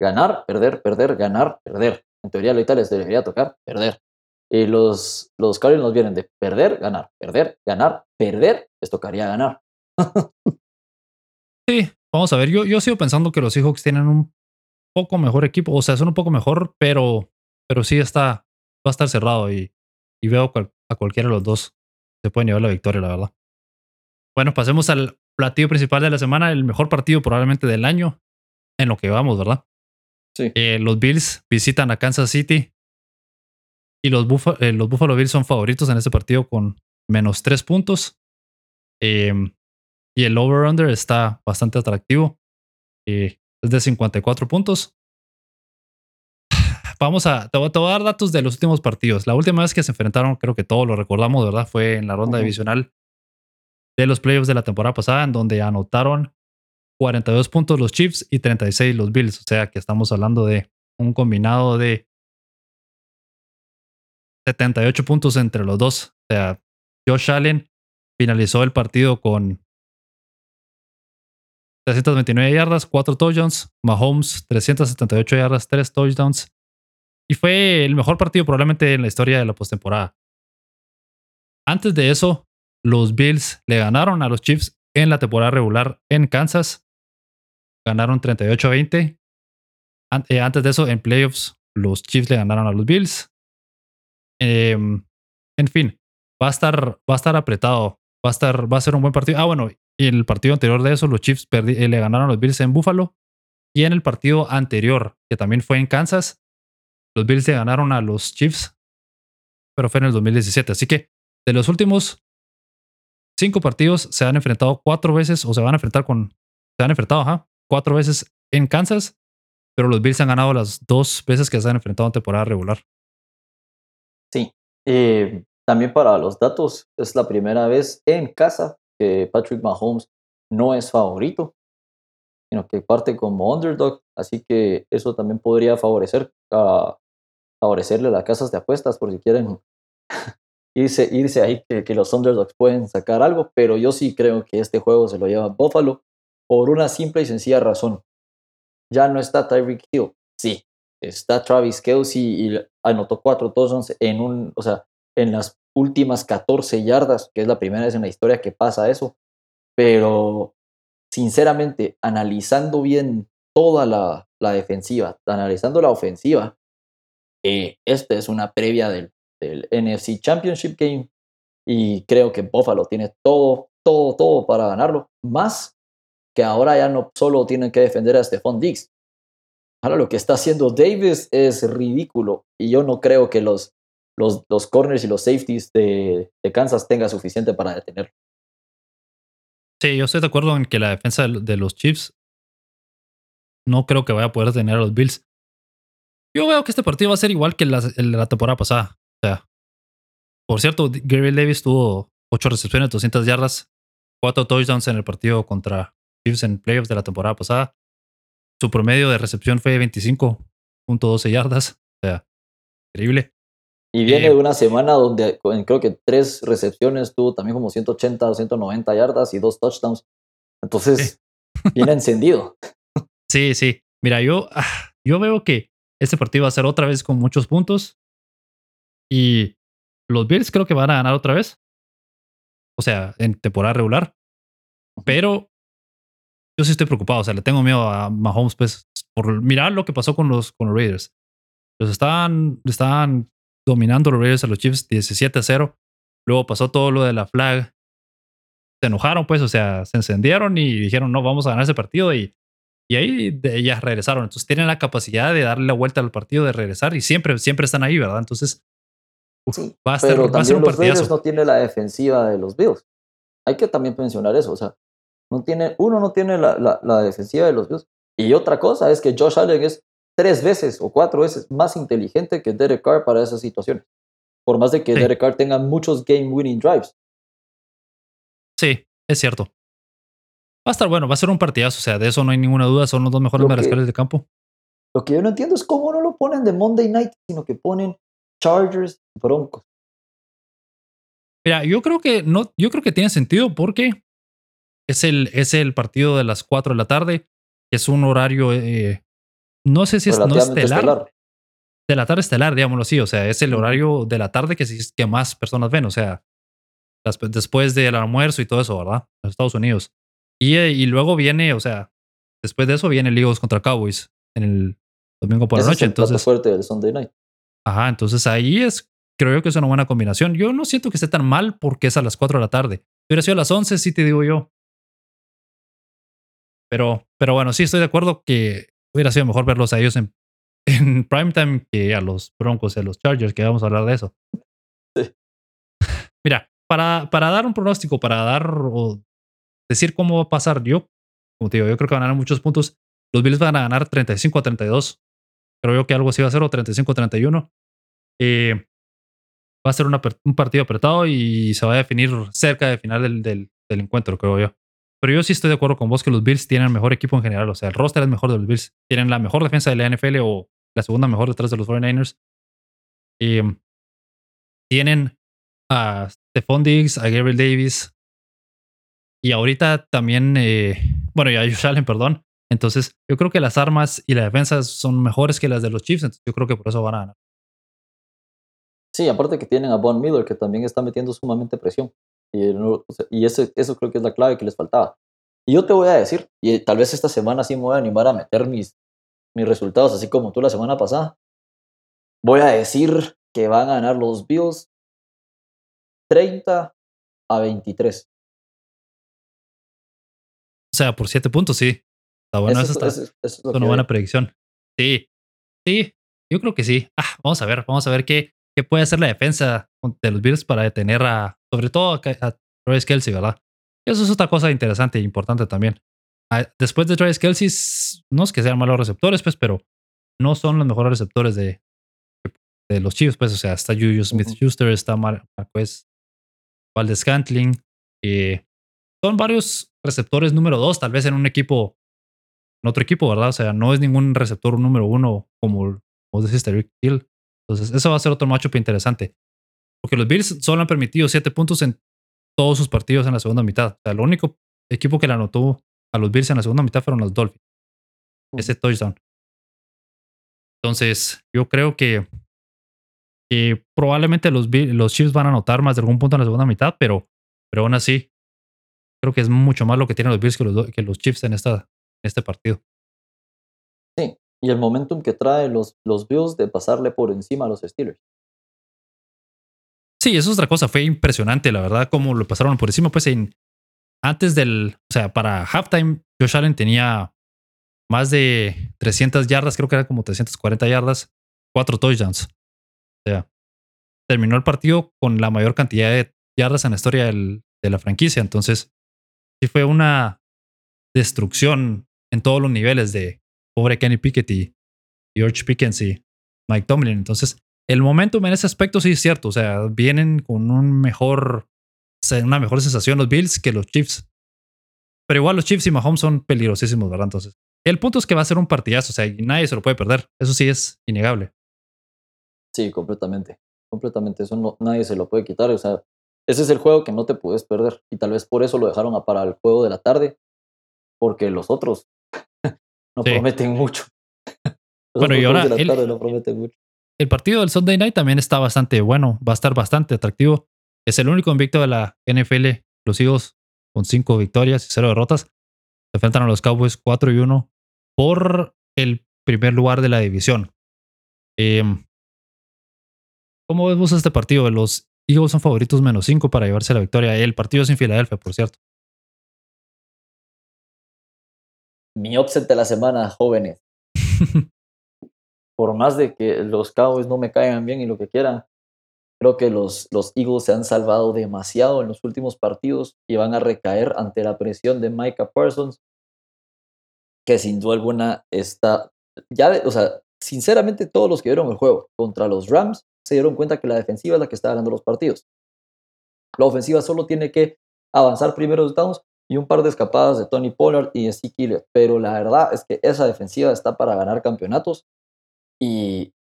ganar, perder, perder, ganar, perder. En teoría, ahorita les debería tocar perder. Y los, los Cardinals vienen de perder, ganar, perder, ganar, perder, les tocaría ganar. sí, vamos a ver. Yo, yo sigo pensando que los Seahawks tienen un poco mejor equipo. O sea, son un poco mejor, pero, pero sí está, va a estar cerrado y, y veo a cualquiera de los dos se pueden llevar la victoria, la verdad. Bueno, pasemos al platillo principal de la semana, el mejor partido probablemente del año en lo que vamos, ¿verdad? Eh, los Bills visitan a Kansas City y los, eh, los Buffalo Bills son favoritos en este partido con menos tres puntos. Em, y el over-under está bastante atractivo. Eh, es de 54 puntos. Vamos a, te voy, a dar datos de los últimos partidos. La última vez que se enfrentaron, creo que todos lo recordamos, ¿verdad? Fue en la ronda divisional de los playoffs de la temporada pasada, en donde anotaron 42 puntos los Chiefs y 36 los Bills. O sea que estamos hablando de un combinado de 78 puntos entre los dos. O sea, Josh Allen finalizó el partido con 329 yardas, 4 touchdowns. Mahomes, 378 yardas, 3 touchdowns. Y fue el mejor partido probablemente en la historia de la postemporada. Antes de eso, los Bills le ganaron a los Chiefs en la temporada regular en Kansas. Ganaron 38 a 20. Eh, antes de eso, en playoffs, los Chiefs le ganaron a los Bills. Em, en fin, va a estar, va a estar apretado. Va a estar, va a ser un buen partido. Ah, bueno, y el partido anterior de eso, los Chiefs eh, le ganaron a los Bills en Buffalo. Y en el partido anterior, que también fue en Kansas, los Bills le ganaron a los Chiefs, pero fue en el 2017. Así que de los últimos cinco partidos se han enfrentado cuatro veces, o se van a enfrentar con, se han enfrentado, ajá, cuatro veces en Kansas, pero los Bills han ganado las dos veces que se han enfrentado en temporada regular. Eh, también para los datos, es la primera vez en casa que Patrick Mahomes no es favorito, sino que parte como underdog, así que eso también podría favorecer a favorecerle a las casas de apuestas por si quieren irse, irse ahí que, que, los underdogs pueden sacar algo, pero yo sí creo que este juego se lo lleva Buffalo por una simple y sencilla razón. Ya no está Tyreek Hill, sí, está Travis Kelsey y anotó cuatro touchdowns en un, o sea, en las últimas 14 yardas, que es la primera vez en la historia que pasa eso. Pero sinceramente, analizando bien toda la, defensiva, analizando la ofensiva, eh, esta es una previa del, del NFC Championship Game y creo que Buffalo tiene todo, todo, todo para ganarlo. Más que ahora ya no solo tienen que defender a Stephon Diggs. Ahora lo que está haciendo Davis es ridículo y yo no creo que los, los, los corners y los safeties de, de Kansas tengan suficiente para detenerlo. Sí, yo estoy de acuerdo en que la defensa de los Chiefs no creo que vaya a poder detener a los Bills. Yo veo que este partido va a ser igual que la, la temporada pasada. O sea, por cierto, Gary Davis tuvo 8 recepciones, 200 yardas, 4 touchdowns en el partido contra Chiefs en playoffs de la temporada pasada. Su promedio de recepción fue 25.12 yardas. O sea, increíble. Y viene eh, de una semana donde creo que tres recepciones tuvo también como 180 o 190 yardas y dos touchdowns. Entonces, viene encendido. Sí, sí. Mira, yo, ah, yo veo que este partido va a ser otra vez con muchos puntos. Y los Bills creo que van a ganar otra vez. O sea, en temporada regular. Pero yo sí estoy preocupado. O sea, le tengo miedo a Mahomes, pues, por mirar lo que pasó con los, con los Raiders. Los estaban, estaban dominando los Raiders a los Chiefs 17 a 0. Luego pasó todo lo de la flag. Se enojaron, pues, o sea, se encendieron y dijeron, no, vamos a ganar ese partido. Y, y ahí de ellas regresaron. Entonces tienen la capacidad de darle la vuelta al partido, de regresar y siempre, siempre están ahí, ¿verdad? Entonces va, a ser, va a ser un los Raiders no tiene la defensiva de los Bills. Hay que también mencionar eso. O sea, no tiene, uno no tiene la, la, la defensiva de los Bills. Y otra cosa es que Josh Allen es tres veces o cuatro veces más inteligente que Derek Carr para esas situaciones. Por más de que Derek Carr tenga muchos game winning drives. Sí, es cierto. Va a estar bueno, va a ser un partidazo, o sea, de eso no hay ninguna duda, son los dos mejores mariscales de campo. Lo que yo no entiendo es cómo no lo ponen de Monday Night, sino que ponen Chargers Broncos. Mira, yo creo que no, yo creo que tiene sentido porque es el, es el partido de las 4 de la tarde, es un horario eh, no sé si es no estelar, De la tarde estelar, digámoslo así. O sea, es el horario de la tarde que, que más personas ven. O sea, después del almuerzo y todo eso, ¿verdad? En Estados Unidos. Y, eh, y luego viene, o sea, después de eso viene el Eagles contra Cowboys en el domingo por la noche. entonces, fuerte del Sunday night. Ajá, entonces ahí es, creo yo que es una buena combinación. Yo no siento que esté tan mal porque es a las 4 de la tarde. Si hubiera sido a las 11, sí te digo yo. Pero, pero bueno, sí estoy de acuerdo que hubiera sido mejor verlos a ellos en, en primetime que a los Broncos y a los Chargers, que vamos a hablar de eso. Mira, para, para dar un pronóstico, para dar decir cómo va a pasar, yo, como te digo, yo creo que van a ganar muchos puntos. Los Bills van a ganar 35 a 32. Creo yo que algo así va a ser, o 35 a 31. Eh, va a ser un partido apretado y se va a definir cerca del final del, del, del, encuentro, creo yo. Pero yo sí estoy de acuerdo con vos que los Bills tienen el mejor equipo en general. O sea, el roster es mejor de los Bills. Tienen la mejor defensa de la NFL o la segunda mejor detrás de los 49ers. Y tienen a Stephon Diggs, a Gabriel Davis. Y ahorita también, eh, bueno, y a Josh Allen, perdón. Entonces, yo creo que las armas y la defensa son mejores que las de los Chiefs. Entonces, yo creo que por eso van a ganar. Sí, aparte que tienen a Von Miller, que también está metiendo sumamente presión. Y, y ese, eso creo que es la clave que les faltaba. Y yo te voy a decir, y tal vez esta semana sí me voy a animar a meter mis, mis resultados, así como tú la semana pasada. Voy a decir que van a ganar los Bills 30 a 23. O sea, por 7 puntos, sí. Está bueno, eso, está, es una buena predicción. Sí, sí, yo creo que sí. Ah, vamos a ver, vamos a ver qué, qué puede hacer la defensa de los Bills para detener a, sobre todo a, Travis Kelsey, ¿verdad? Eso es otra cosa interesante e importante también. Ah, después de Travis Kelsey, no es que sean malos receptores, pues, pero no son los mejores receptores de, de los Chiefs, pues, o sea, está Julius Smith-Schuster, está Marquez Valdez Scantling, eh, son varios receptores número dos, tal vez en un equipo, en otro equipo, ¿verdad? O sea, no es ningún receptor número uno como vos decís, Rick Hill. Entonces, eso va a ser otro matchup interesante. Porque los Bills solo han permitido siete puntos en todos sus partidos en la segunda mitad. O sea, el único equipo que le anotó a los Bills en la segunda mitad fueron los Dolphins. Ese touchdown. Entonces, yo creo que, que probablemente los, los Chiefs van a anotar más de algún punto en la segunda mitad, pero, pero aún así, creo que es mucho más lo que tienen los Bills que los, que los Chiefs en, esta, en este partido. Sí, y el momentum que trae los, los Bills de pasarle por encima a los Steelers. Sí, eso es otra cosa. Fue impresionante, la verdad, cómo lo pasaron por encima. Pues en, antes del, o sea, para halftime, Josh Allen tenía más de 300 yardas, creo que era como 340 yardas, cuatro touchdowns. O sea, terminó el partido con la mayor cantidad de yardas en la historia de la franquicia. Entonces, sí fue una destrucción en todos los niveles de pobre Kenny Pickett y George Pickens y Mike Tomlin. Entonces, el momentum en ese aspecto sí es cierto. O sea, vienen con un mejor, una mejor sensación los Bills que los Chiefs. Pero igual los Chiefs y Mahomes son peligrosísimos, ¿verdad? Entonces, el punto es que va a ser un partidazo. O sea, nadie se lo puede perder. Eso sí es innegable. Sí, completamente. Completamente. Eso no, nadie se lo puede quitar. O sea, ese es el juego que no te puedes perder. Y tal vez por eso lo dejaron para el juego de la tarde. Porque los otros no prometen mucho. bueno, y ahora. no prometen mucho el partido del Sunday Night también está bastante bueno, va a estar bastante atractivo. Es el único invicto de la NFL, los Eagles con cinco victorias y cero derrotas. Se enfrentan a los Cowboys 4 y 1 por el primer lugar de la división. Em, ¿Cómo vemos este partido? Los Eagles son favoritos menos 5 para llevarse la victoria. El partido es en Filadelfia, por cierto. Mi upset de la semana, jóvenes. por más de que los Cowboys no me caigan bien y lo que quieran, creo que los, Eagles se han salvado demasiado en los últimos partidos y van a recaer ante la presión de Micah Parsons, que sin duda alguna está, ya, o sea, sinceramente todos los que vieron el juego contra los Rams se dieron cuenta que la defensiva es la que está ganando los partidos. La ofensiva solo tiene que avanzar primeros downs y un par de escapadas de Tony Pollard y Zeke Pero la verdad es que esa defensiva está para ganar campeonatos y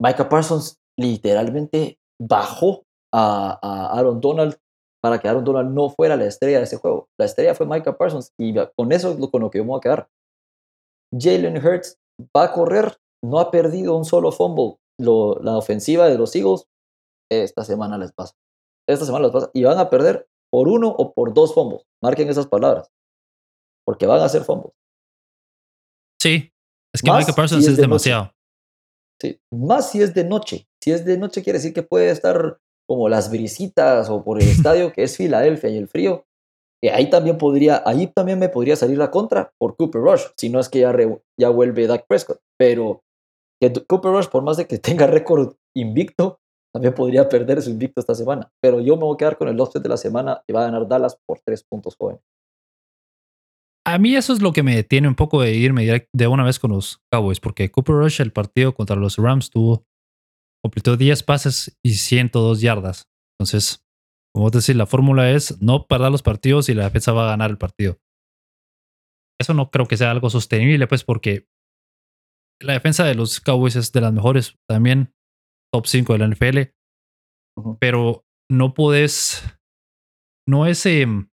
Micah Parsons literalmente bajó a, Aaron Donald para que Aaron Donald no fuera la estrella de ese juego. La estrella fue Micah Parsons y con eso es con lo que yo me voy a quedar. Jalen Hurts va a correr, no ha perdido un solo fumble. la ofensiva de los Eagles esta semana les pasa. Esta semana les pasa. Y van a perder por uno o por dos fumbles. Marquen esas palabras. Porque van a ser fumbles. Sí. Es que Micah Parsons es, demasiado. Sí, más si es de noche. Si es de noche quiere decir que puede estar como las brisitas o por el estadio que es Filadelfia y el frío. Y ahí también podría, ahí también me podría salir la contra por Cooper Rush, si no es que ya, ya vuelve Dak Prescott. Pero que Cooper Rush, por más de que tenga récord invicto, también podría perder su invicto esta semana. Pero yo me voy a quedar con el offset de la semana y va a ganar Dallas por tres puntos jóvenes. A mí eso es lo que me detiene un poco de irme de una vez con los Cowboys, porque Cooper Rush, el partido contra los Rams, tuvo, completó 10 pases y 102 yardas. Entonces, como decir, la fórmula es no perder los partidos y la defensa va a ganar el partido. Eso no creo que sea algo sostenible, pues, porque la defensa de los Cowboys es de las mejores, también top 5 de la NFL, pero no puedes, no es, em,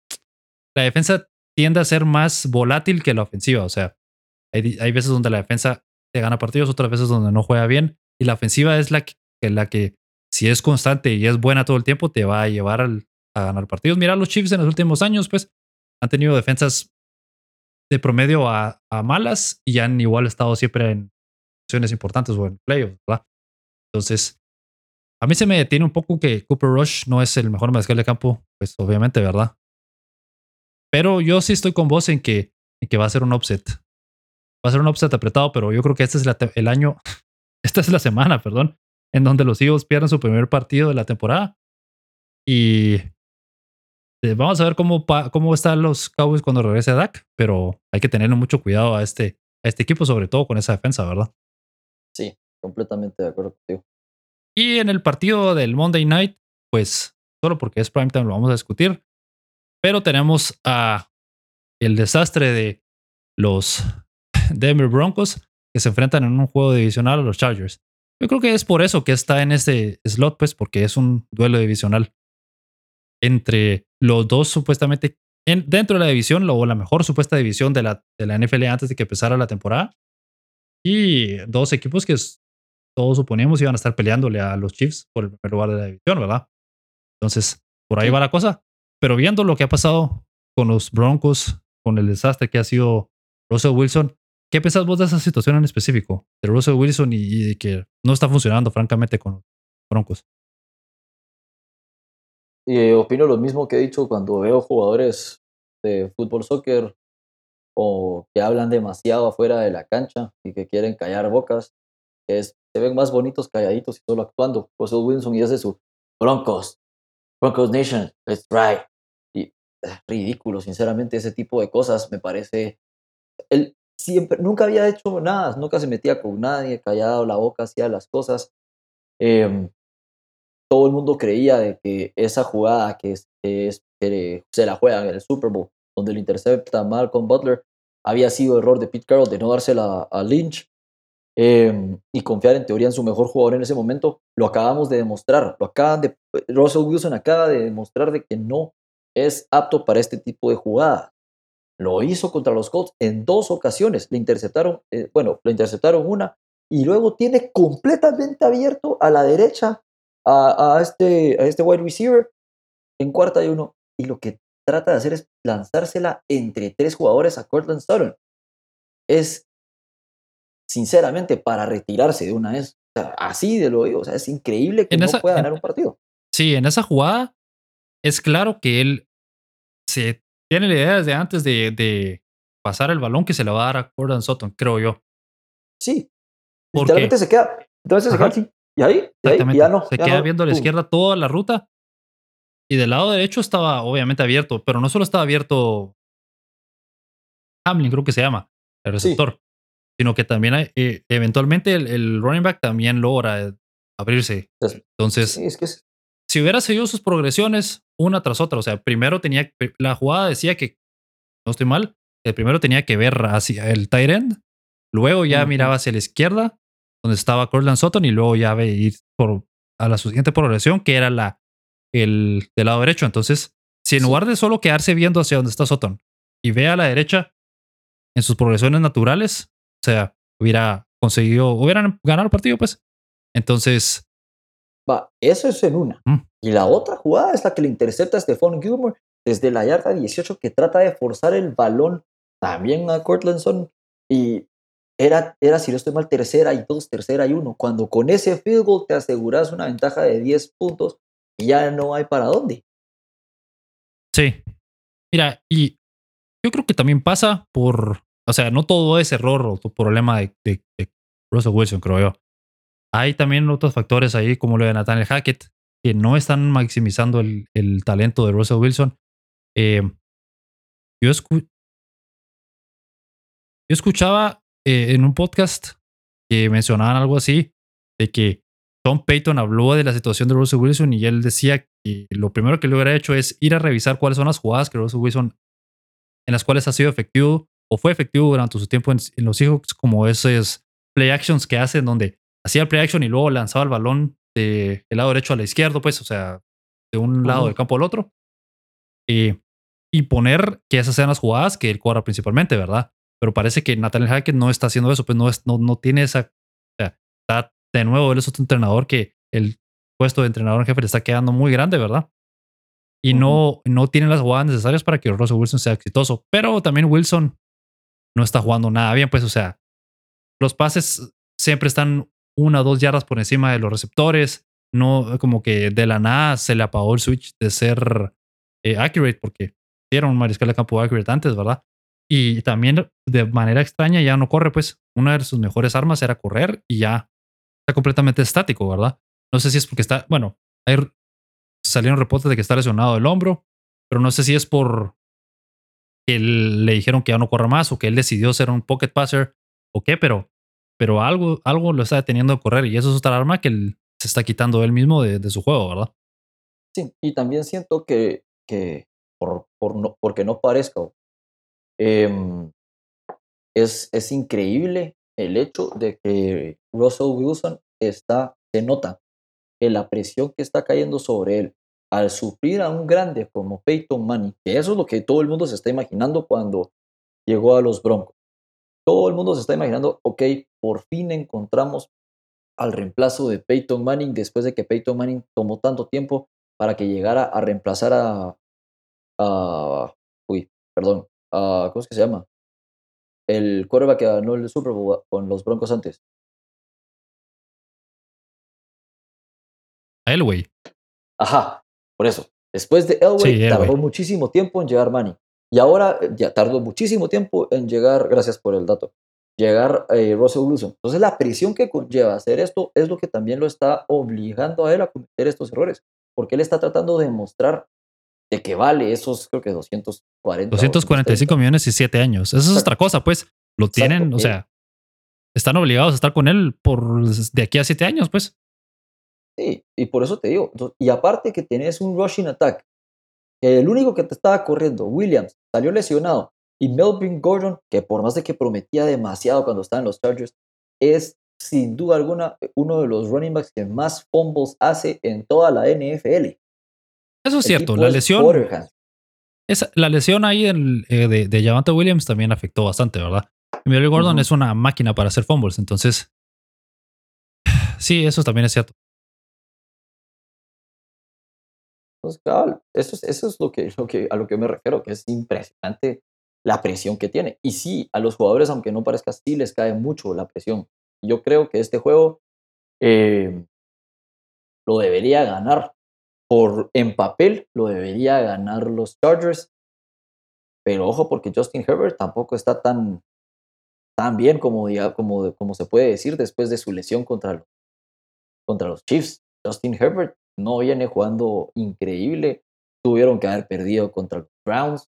la defensa tiende a ser más volátil que la ofensiva, o sea, hay, hay, veces donde la defensa te gana partidos, otras veces donde no juega bien, y la ofensiva es la que, la que si es constante y es buena todo el tiempo, te va a llevar al, a ganar partidos. Mira, los Chiefs en los últimos años, pues, han tenido defensas de promedio a, malas y han igual estado siempre en posiciones importantes o en playoffs, ¿verdad? Entonces, a mí se me detiene un poco que Cooper Rush no es el mejor mariscal de campo, pues obviamente, ¿verdad? Pero yo sí estoy con vos en que, en que va a ser un upset. Va a ser un upset apretado, pero yo creo que este es el año, esta es la semana, perdón, en donde los Eagles pierden su primer partido de la temporada. Y eh, vamos a ver cómo, cómo están los Cowboys cuando regrese a Dak, pero hay que tenerle mucho cuidado a este, a este equipo, sobre todo con esa defensa, ¿verdad? Sí, completamente de acuerdo contigo. Y en el partido del Monday Night, pues solo porque es primetime lo vamos a discutir, pero tenemos a el desastre de los Denver Broncos que se enfrentan en un juego divisional a los Chargers. Yo creo que es por eso que está en este slot, pues, porque es un duelo divisional entre los dos supuestamente en, dentro de la división, o la mejor supuesta división de la, de la NFL antes de que empezara la temporada. Y dos equipos que todos suponíamos iban a estar peleándole a los Chiefs por el primer lugar de la división, ¿verdad? Entonces, por ahí va la cosa. Pero viendo lo que ha pasado con los Broncos, con el desastre que ha sido Russell Wilson, ¿Qué pensás vos de esa situación en específico? De Russell Wilson y, que no está funcionando, francamente, con los Broncos. Y eh, opino lo mismo que he dicho cuando veo jugadores de fútbol, soccer o que hablan demasiado afuera de la cancha y que quieren callar bocas, que se ven más bonitos calladitos y solo actuando. Russell Wilson y hace su Broncos, Broncos Nation, let's try. Ridículo, sinceramente, ese tipo de cosas me parece. El, siempre, nunca había hecho nada, nunca se metía con nadie, callado la boca, hacía las cosas. Em, todo el mundo creía de que esa jugada que, es, que, se la juegan en el Super Bowl, donde lo intercepta Malcolm Butler, había sido error de Pete Carroll de no dársela a Lynch em, y confiar en teoría en su mejor jugador en ese momento. Lo acabamos de demostrar, lo acaban de, Russell Wilson acaba de demostrar de que no es apto para este tipo de jugadas. Lo hizo contra los Colts en dos ocasiones. Le interceptaron, eh, bueno, le interceptaron una y luego tiene completamente abierto a la derecha a, este, a este wide receiver en cuarta y uno. Y lo que trata de hacer es lanzársela entre tres jugadores a Cortland Sutton. Es, sinceramente, para retirarse de una vez. así de lo digo. O sea, es increíble que no pueda ganar un partido. Sí, en esa jugada es claro que él se tiene la idea desde antes de, pasar el balón que se le va a dar a Gordon Sutton, creo yo. Sí. Literalmente se queda. Entonces se queda así. Y ahí, ya no. Se queda viendo a la izquierda toda la ruta. Y del lado derecho estaba obviamente abierto, pero no solo estaba abierto Hamlin, creo que se llama, el receptor, sino que también hay, eh, eventualmente el, running back también logra abrirse. Entonces, es que si hubiera seguido sus progresiones, una tras otra. O sea, primero tenía, la jugada decía que, no estoy mal, que primero tenía que ver hacia el tight end, luego ya miraba hacia la izquierda, donde estaba Cortland Sutton, y luego ya veía ir por, a la siguiente progresión, que era la el del lado derecho. Entonces, si en lugar de solo quedarse viendo hacia donde está Sutton y ve a la derecha en sus progresiones naturales, o sea, hubiera conseguido, hubieran ganado el partido, pues. Entonces. Va, eso es en una. Mm. Y la otra jugada es la que le intercepta a Stephon Gilmore desde la yarda 18 que trata de forzar el balón también a Cortland y era, era, si no estoy mal, tercera y dos, tercera y uno. Cuando con ese field goal te aseguras una ventaja de 10 puntos y ya no hay para dónde. Sí. Mira, y yo creo que también pasa por, o sea, no todo es error o problema de, de, de Russell Wilson, creo yo. Hay también otros factores ahí, como lo de Nathaniel Hackett, que no están maximizando el, talento de Russell Wilson. Eh, yo escuchaba eh, en un podcast que mencionaban algo así, de que Tom Payton habló de la situación de Russell Wilson y él decía que lo primero que le hubiera hecho es ir a revisar cuáles son las jugadas que Russell Wilson en las cuales ha sido efectivo o fue efectivo durante su tiempo en, los Seahawks, como esos play actions que hacen donde hacía el play action y luego lanzaba el balón del lado derecho a la izquierda, pues, o sea, de un lado del campo al otro. Y, y poner que esas sean las jugadas que él corra principalmente, ¿verdad? Pero parece que Nathaniel Hackett no está haciendo eso, pues no, es, no, no tiene esa. O sea, está de nuevo, él es otro entrenador que el puesto de entrenador en jefe le está quedando muy grande, ¿verdad? Y no, no tiene las jugadas necesarias para que Russell Wilson sea exitoso. Pero también Wilson no está jugando nada bien, pues, o sea, los pases siempre están una o dos yardas por encima de los receptores. No, como que de la nada se le apagó el switch de ser eh, accurate, porque era un mariscal de campo accurate antes, ¿verdad? Y también de manera extraña ya no corre, pues una de sus mejores armas era correr y ya está completamente estático, ¿verdad? No sé si es porque está, bueno, hay, salieron reportes de que está lesionado el hombro, pero no sé si es por que le dijeron que ya no corre más o que él decidió ser un pocket passer o qué, pero, pero algo, algo lo está deteniendo de correr y eso es otra arma que se está quitando él mismo de, su juego, ¿verdad? Sí, y también siento que, que por, por no, porque no parezca, em, es, es increíble el hecho de que Russell Wilson está, se nota en la presión que está cayendo sobre él al sufrir a un grande como Peyton Manning, que eso es lo que todo el mundo se está imaginando cuando llegó a los Broncos. Todo el mundo se está imaginando, ok, por fin encontramos al reemplazo de Peyton Manning después de que Peyton Manning tomó tanto tiempo para que llegara a reemplazar a, a uy, perdón, a, ¿cómo es que se llama? El quarterback que ganó el Super Bowl con los Broncos antes. Elway. Ajá, por eso. Después de Elway tardó muchísimo tiempo en llegar Manning. Y ahora ya tardó muchísimo tiempo en llegar, gracias por el dato, llegar eh, Russell Wilson. Entonces la presión que conlleva hacer esto es lo que también lo está obligando a él a cometer estos errores, porque él está tratando de demostrar de que vale esos, creo que 240. 245 millones y 7 años. Eso es otra cosa, pues. Lo tienen, o sea, están obligados a estar con él por de aquí a 7 años, pues. Sí, y por eso te digo. Y aparte que tenés un rushing attack, que el único que te estaba corriendo, Williams, salió lesionado, y Melvin Gordon, que por más de que prometía demasiado cuando estaba en los Chargers, es sin duda alguna uno de los running backs que más fumbles hace en toda la NFL. Eso es cierto, la lesión. la lesión ahí eh, de, de Javante Williams también afectó bastante, ¿verdad? Mary Gordon es una máquina para hacer fumbles, entonces. Sí, eso también es cierto. Entonces, claro, eso es, eso es lo, que, lo que, a lo que me refiero, que es impresionante la presión que tiene. Y sí, a los jugadores, aunque no parezca así, les cae mucho la presión. Yo creo que este juego eh, lo debería ganar por en papel lo debería ganar los Chargers. Pero ojo, porque Justin Herbert tampoco está tan, tan bien como, como, como se puede decir después de su lesión contra los, contra los Chiefs. Justin Herbert no viene jugando increíble. Tuvieron que haber perdido contra los Browns.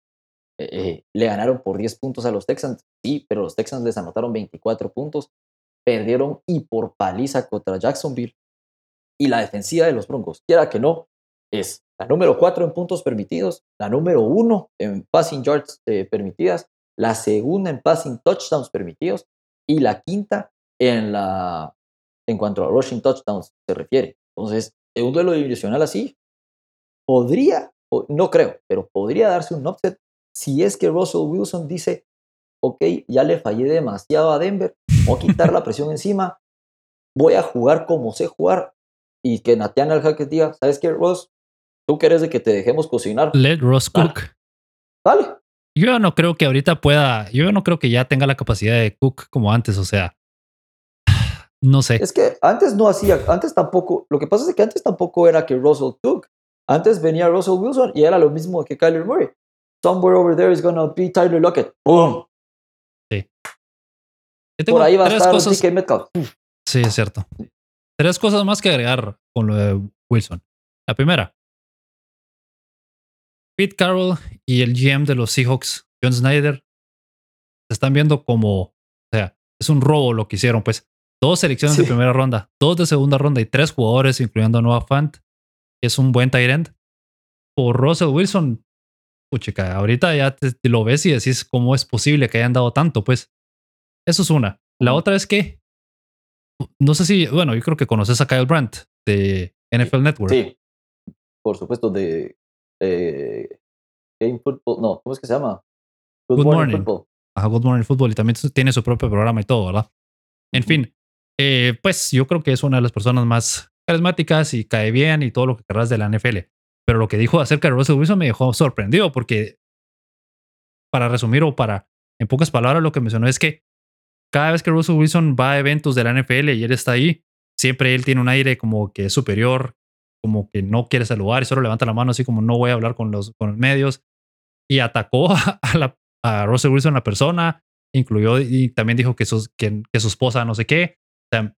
Eh, le ganaron por 10 puntos a los Texans, sí, pero los Texans les anotaron 24 puntos. Perdieron y por paliza contra Jacksonville. Y la defensiva de los Broncos, quiera que no, es la número 4 en puntos permitidos, la número 1 en passing yards eh, permitidas, la segunda en passing touchdowns permitidos y la quinta en, la, en cuanto a rushing touchdowns se refiere. Entonces, en un duelo divisional así, podría, no creo, pero podría darse un upset si es que Russell Wilson dice, ok, ya le fallé demasiado a Denver, voy a quitar la presión encima, voy a jugar como sé jugar y que Nathaniel Hackett diga, ¿sabes qué, Ross? ¿Tú quieres de que te dejemos cocinar? Let Ross cook. Dale. Yo no creo que ahorita pueda, yo no creo que ya tenga la capacidad de cook como antes, o sea, no sé. Es que antes no hacía, antes tampoco, lo que pasa es que antes tampoco era que Russell cook. Antes venía Russell Wilson y era lo mismo que Kyler Murray. Somewhere over there is gonna be Tyler Lockett. ¡Boom! Sí. Por ahí va a estar cosas, Metcalf. Sí, es cierto. Tres cosas más que agregar con lo de Wilson. La primera, Pete Carroll y el GM de los Seahawks, John Snyder, se están viendo como, o sea, es un robo lo que hicieron, pues. Dos selecciones de primera ronda, dos de segunda ronda y tres jugadores, incluyendo a Noah Fant, que es un buen tight end. Por Russell Wilson, puchica, ahorita ya te, lo ves y decís cómo es posible que hayan dado tanto, pues. Eso es una. La otra es que, no sé si, bueno, yo creo que conoces a Kyle Brandt de NFL Network. Sí, por supuesto, de eh, Game Football, no, ¿cómo es que se llama? Good, Morning, Football. Ajá, Good Morning Football y también tiene su propio programa y todo, ¿verdad? En fin, eh, pues yo creo que es una de las personas más carismáticas y cae bien y todo lo que querrás de la NFL. Pero lo que dijo acerca de Russell Wilson me dejó sorprendido porque, para resumir o para, en pocas palabras, lo que mencionó es que cada vez que Russell Wilson va a eventos de la NFL y él está ahí, siempre él tiene un aire como que es superior, como que no quiere saludar y solo levanta la mano así como no voy a hablar con los, con los medios. Y atacó a, la, a Russell Wilson, la persona, incluyó y también dijo que, su, que, su esposa no sé qué. O sea,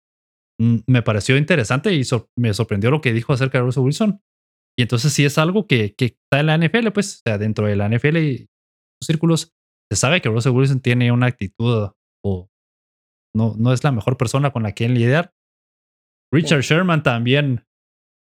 me pareció interesante y me sorprendió lo que dijo acerca de Russell Wilson. Y entonces sí es algo que, que está en la NFL, pues, o sea, dentro de la NFL y los círculos, se sabe que Russell Wilson tiene una actitud o no, no es la mejor persona con la que lidiar. Richard Sherman también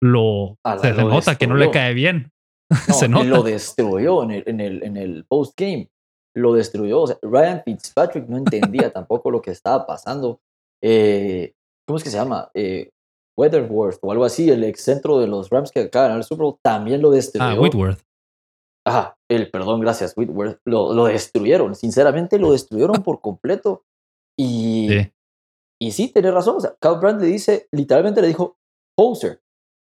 lo se nota que no le cae bien. se nota. lo destruyó en el, en el, en el post game. Lo destruyó. Ryan Fitzpatrick no entendía tampoco lo que estaba pasando. Eh, ¿Cómo es que se llama? Eh, Weatherworth o algo así, el ex centro de los Rams que acaba de el Super Bowl, también lo destruyó. Ah, Whitworth. Ajá, el, perdón, gracias, Whitworth. Lo, lo destruyeron, sinceramente lo destruyeron por completo. Y sí, y sí tiene razón. O sea, Cal Brandt le dice, literalmente le dijo, poser,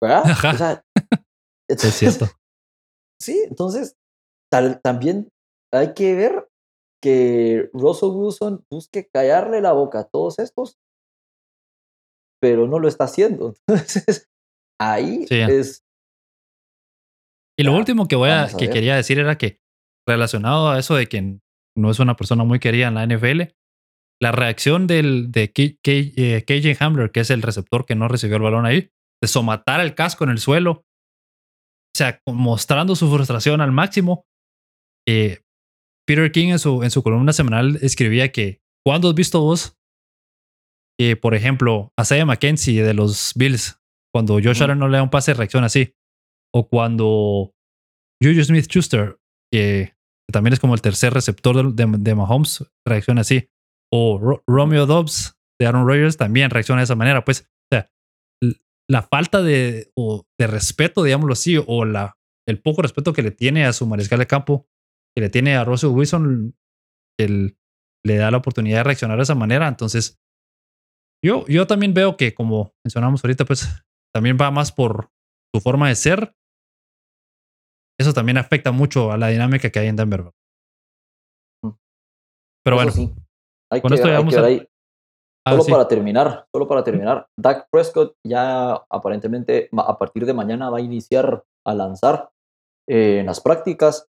¿verdad? O sea, es cierto. Sí, entonces tal, también hay que ver que Russell Wilson busque callarle la boca a todos estos pero no lo está haciendo. Entonces, ahí es... Y lo último que, voy a, que quería decir era que relacionado a eso de que no es una persona muy querida en la NFL, la reacción del, de KJ eh, Hamler, que es el receptor que no recibió el balón ahí, de somatar el casco en el suelo, o sea, mostrando su frustración al máximo. Eh, Peter King en su, en su columna semanal escribía que, ¿cuándo has visto vos por ejemplo, a Isaiah McKenzie de los Bills, cuando Josh Allen no le da un pase, reacciona así. O cuando Juju Smith Schuster, que también es como el tercer receptor de, de, Mahomes, reacciona así. O Romeo Dobbs de Aaron Rodgers también reacciona de esa manera. Pues, o sea, la falta de, o de respeto, digámoslo así, o la, el poco respeto que le tiene a su mariscal de campo, que le tiene a Russell Wilson, él le da la oportunidad de reaccionar de esa manera. Entonces, yo, yo también veo que, como mencionamos ahorita, pues también va más por su forma de ser. Eso también afecta mucho a la dinámica que hay en Denver. Mm. Pero bueno, con esto ya vamos a... Ah, solo para terminar, solo para terminar, Dak Prescott ya aparentemente a partir de mañana va a iniciar a lanzar eh, en las prácticas.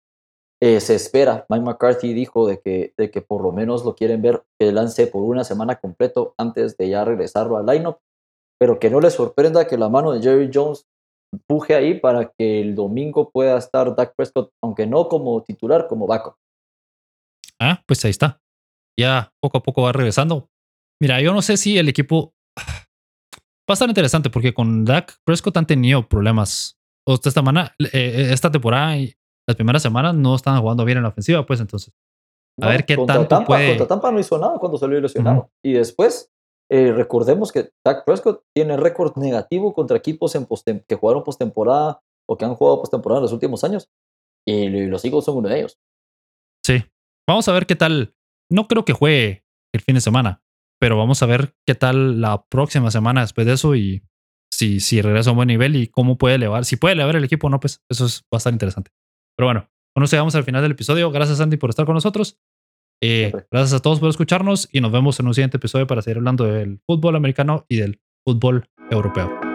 Eh, se espera, Mike McCarthy dijo de que, de que por lo menos lo quieren ver que lance por una semana completo antes de ya regresarlo al lineup, pero que no le sorprenda que la mano de Jerry Jones empuje ahí para que el domingo pueda estar Dak Prescott, aunque no como titular, como backup. Ah, pues ahí está. Ya poco a poco va regresando. Mira, yo no sé si el equipo va a estar interesante porque con Dak Prescott han tenido problemas esta semana, eh, eh, esta temporada las primeras semanas no estaban jugando bien en la ofensiva, pues entonces. A ver qué tanto Tampa, puede... Contra Tampa no hizo nada cuando salió lesionado. Y después, eh, recordemos que Dak Prescott tiene récord negativo contra equipos en que jugaron postemporada o que han jugado postemporada en los últimos años. Y los Eagles son uno de ellos. Sí. Vamos a ver qué tal. No creo que juegue el fin de semana, pero vamos a ver qué tal la próxima semana después de eso y si, si regresa a un buen nivel y cómo puede elevar. Si puede elevar el equipo o no, pues eso es, va a estar interesante. Pero bueno, con eso llegamos al final del episodio. Gracias, Andy, por estar con nosotros. Eh, gracias a todos por escucharnos y nos vemos en un siguiente episodio para seguir hablando del fútbol americano y del fútbol europeo.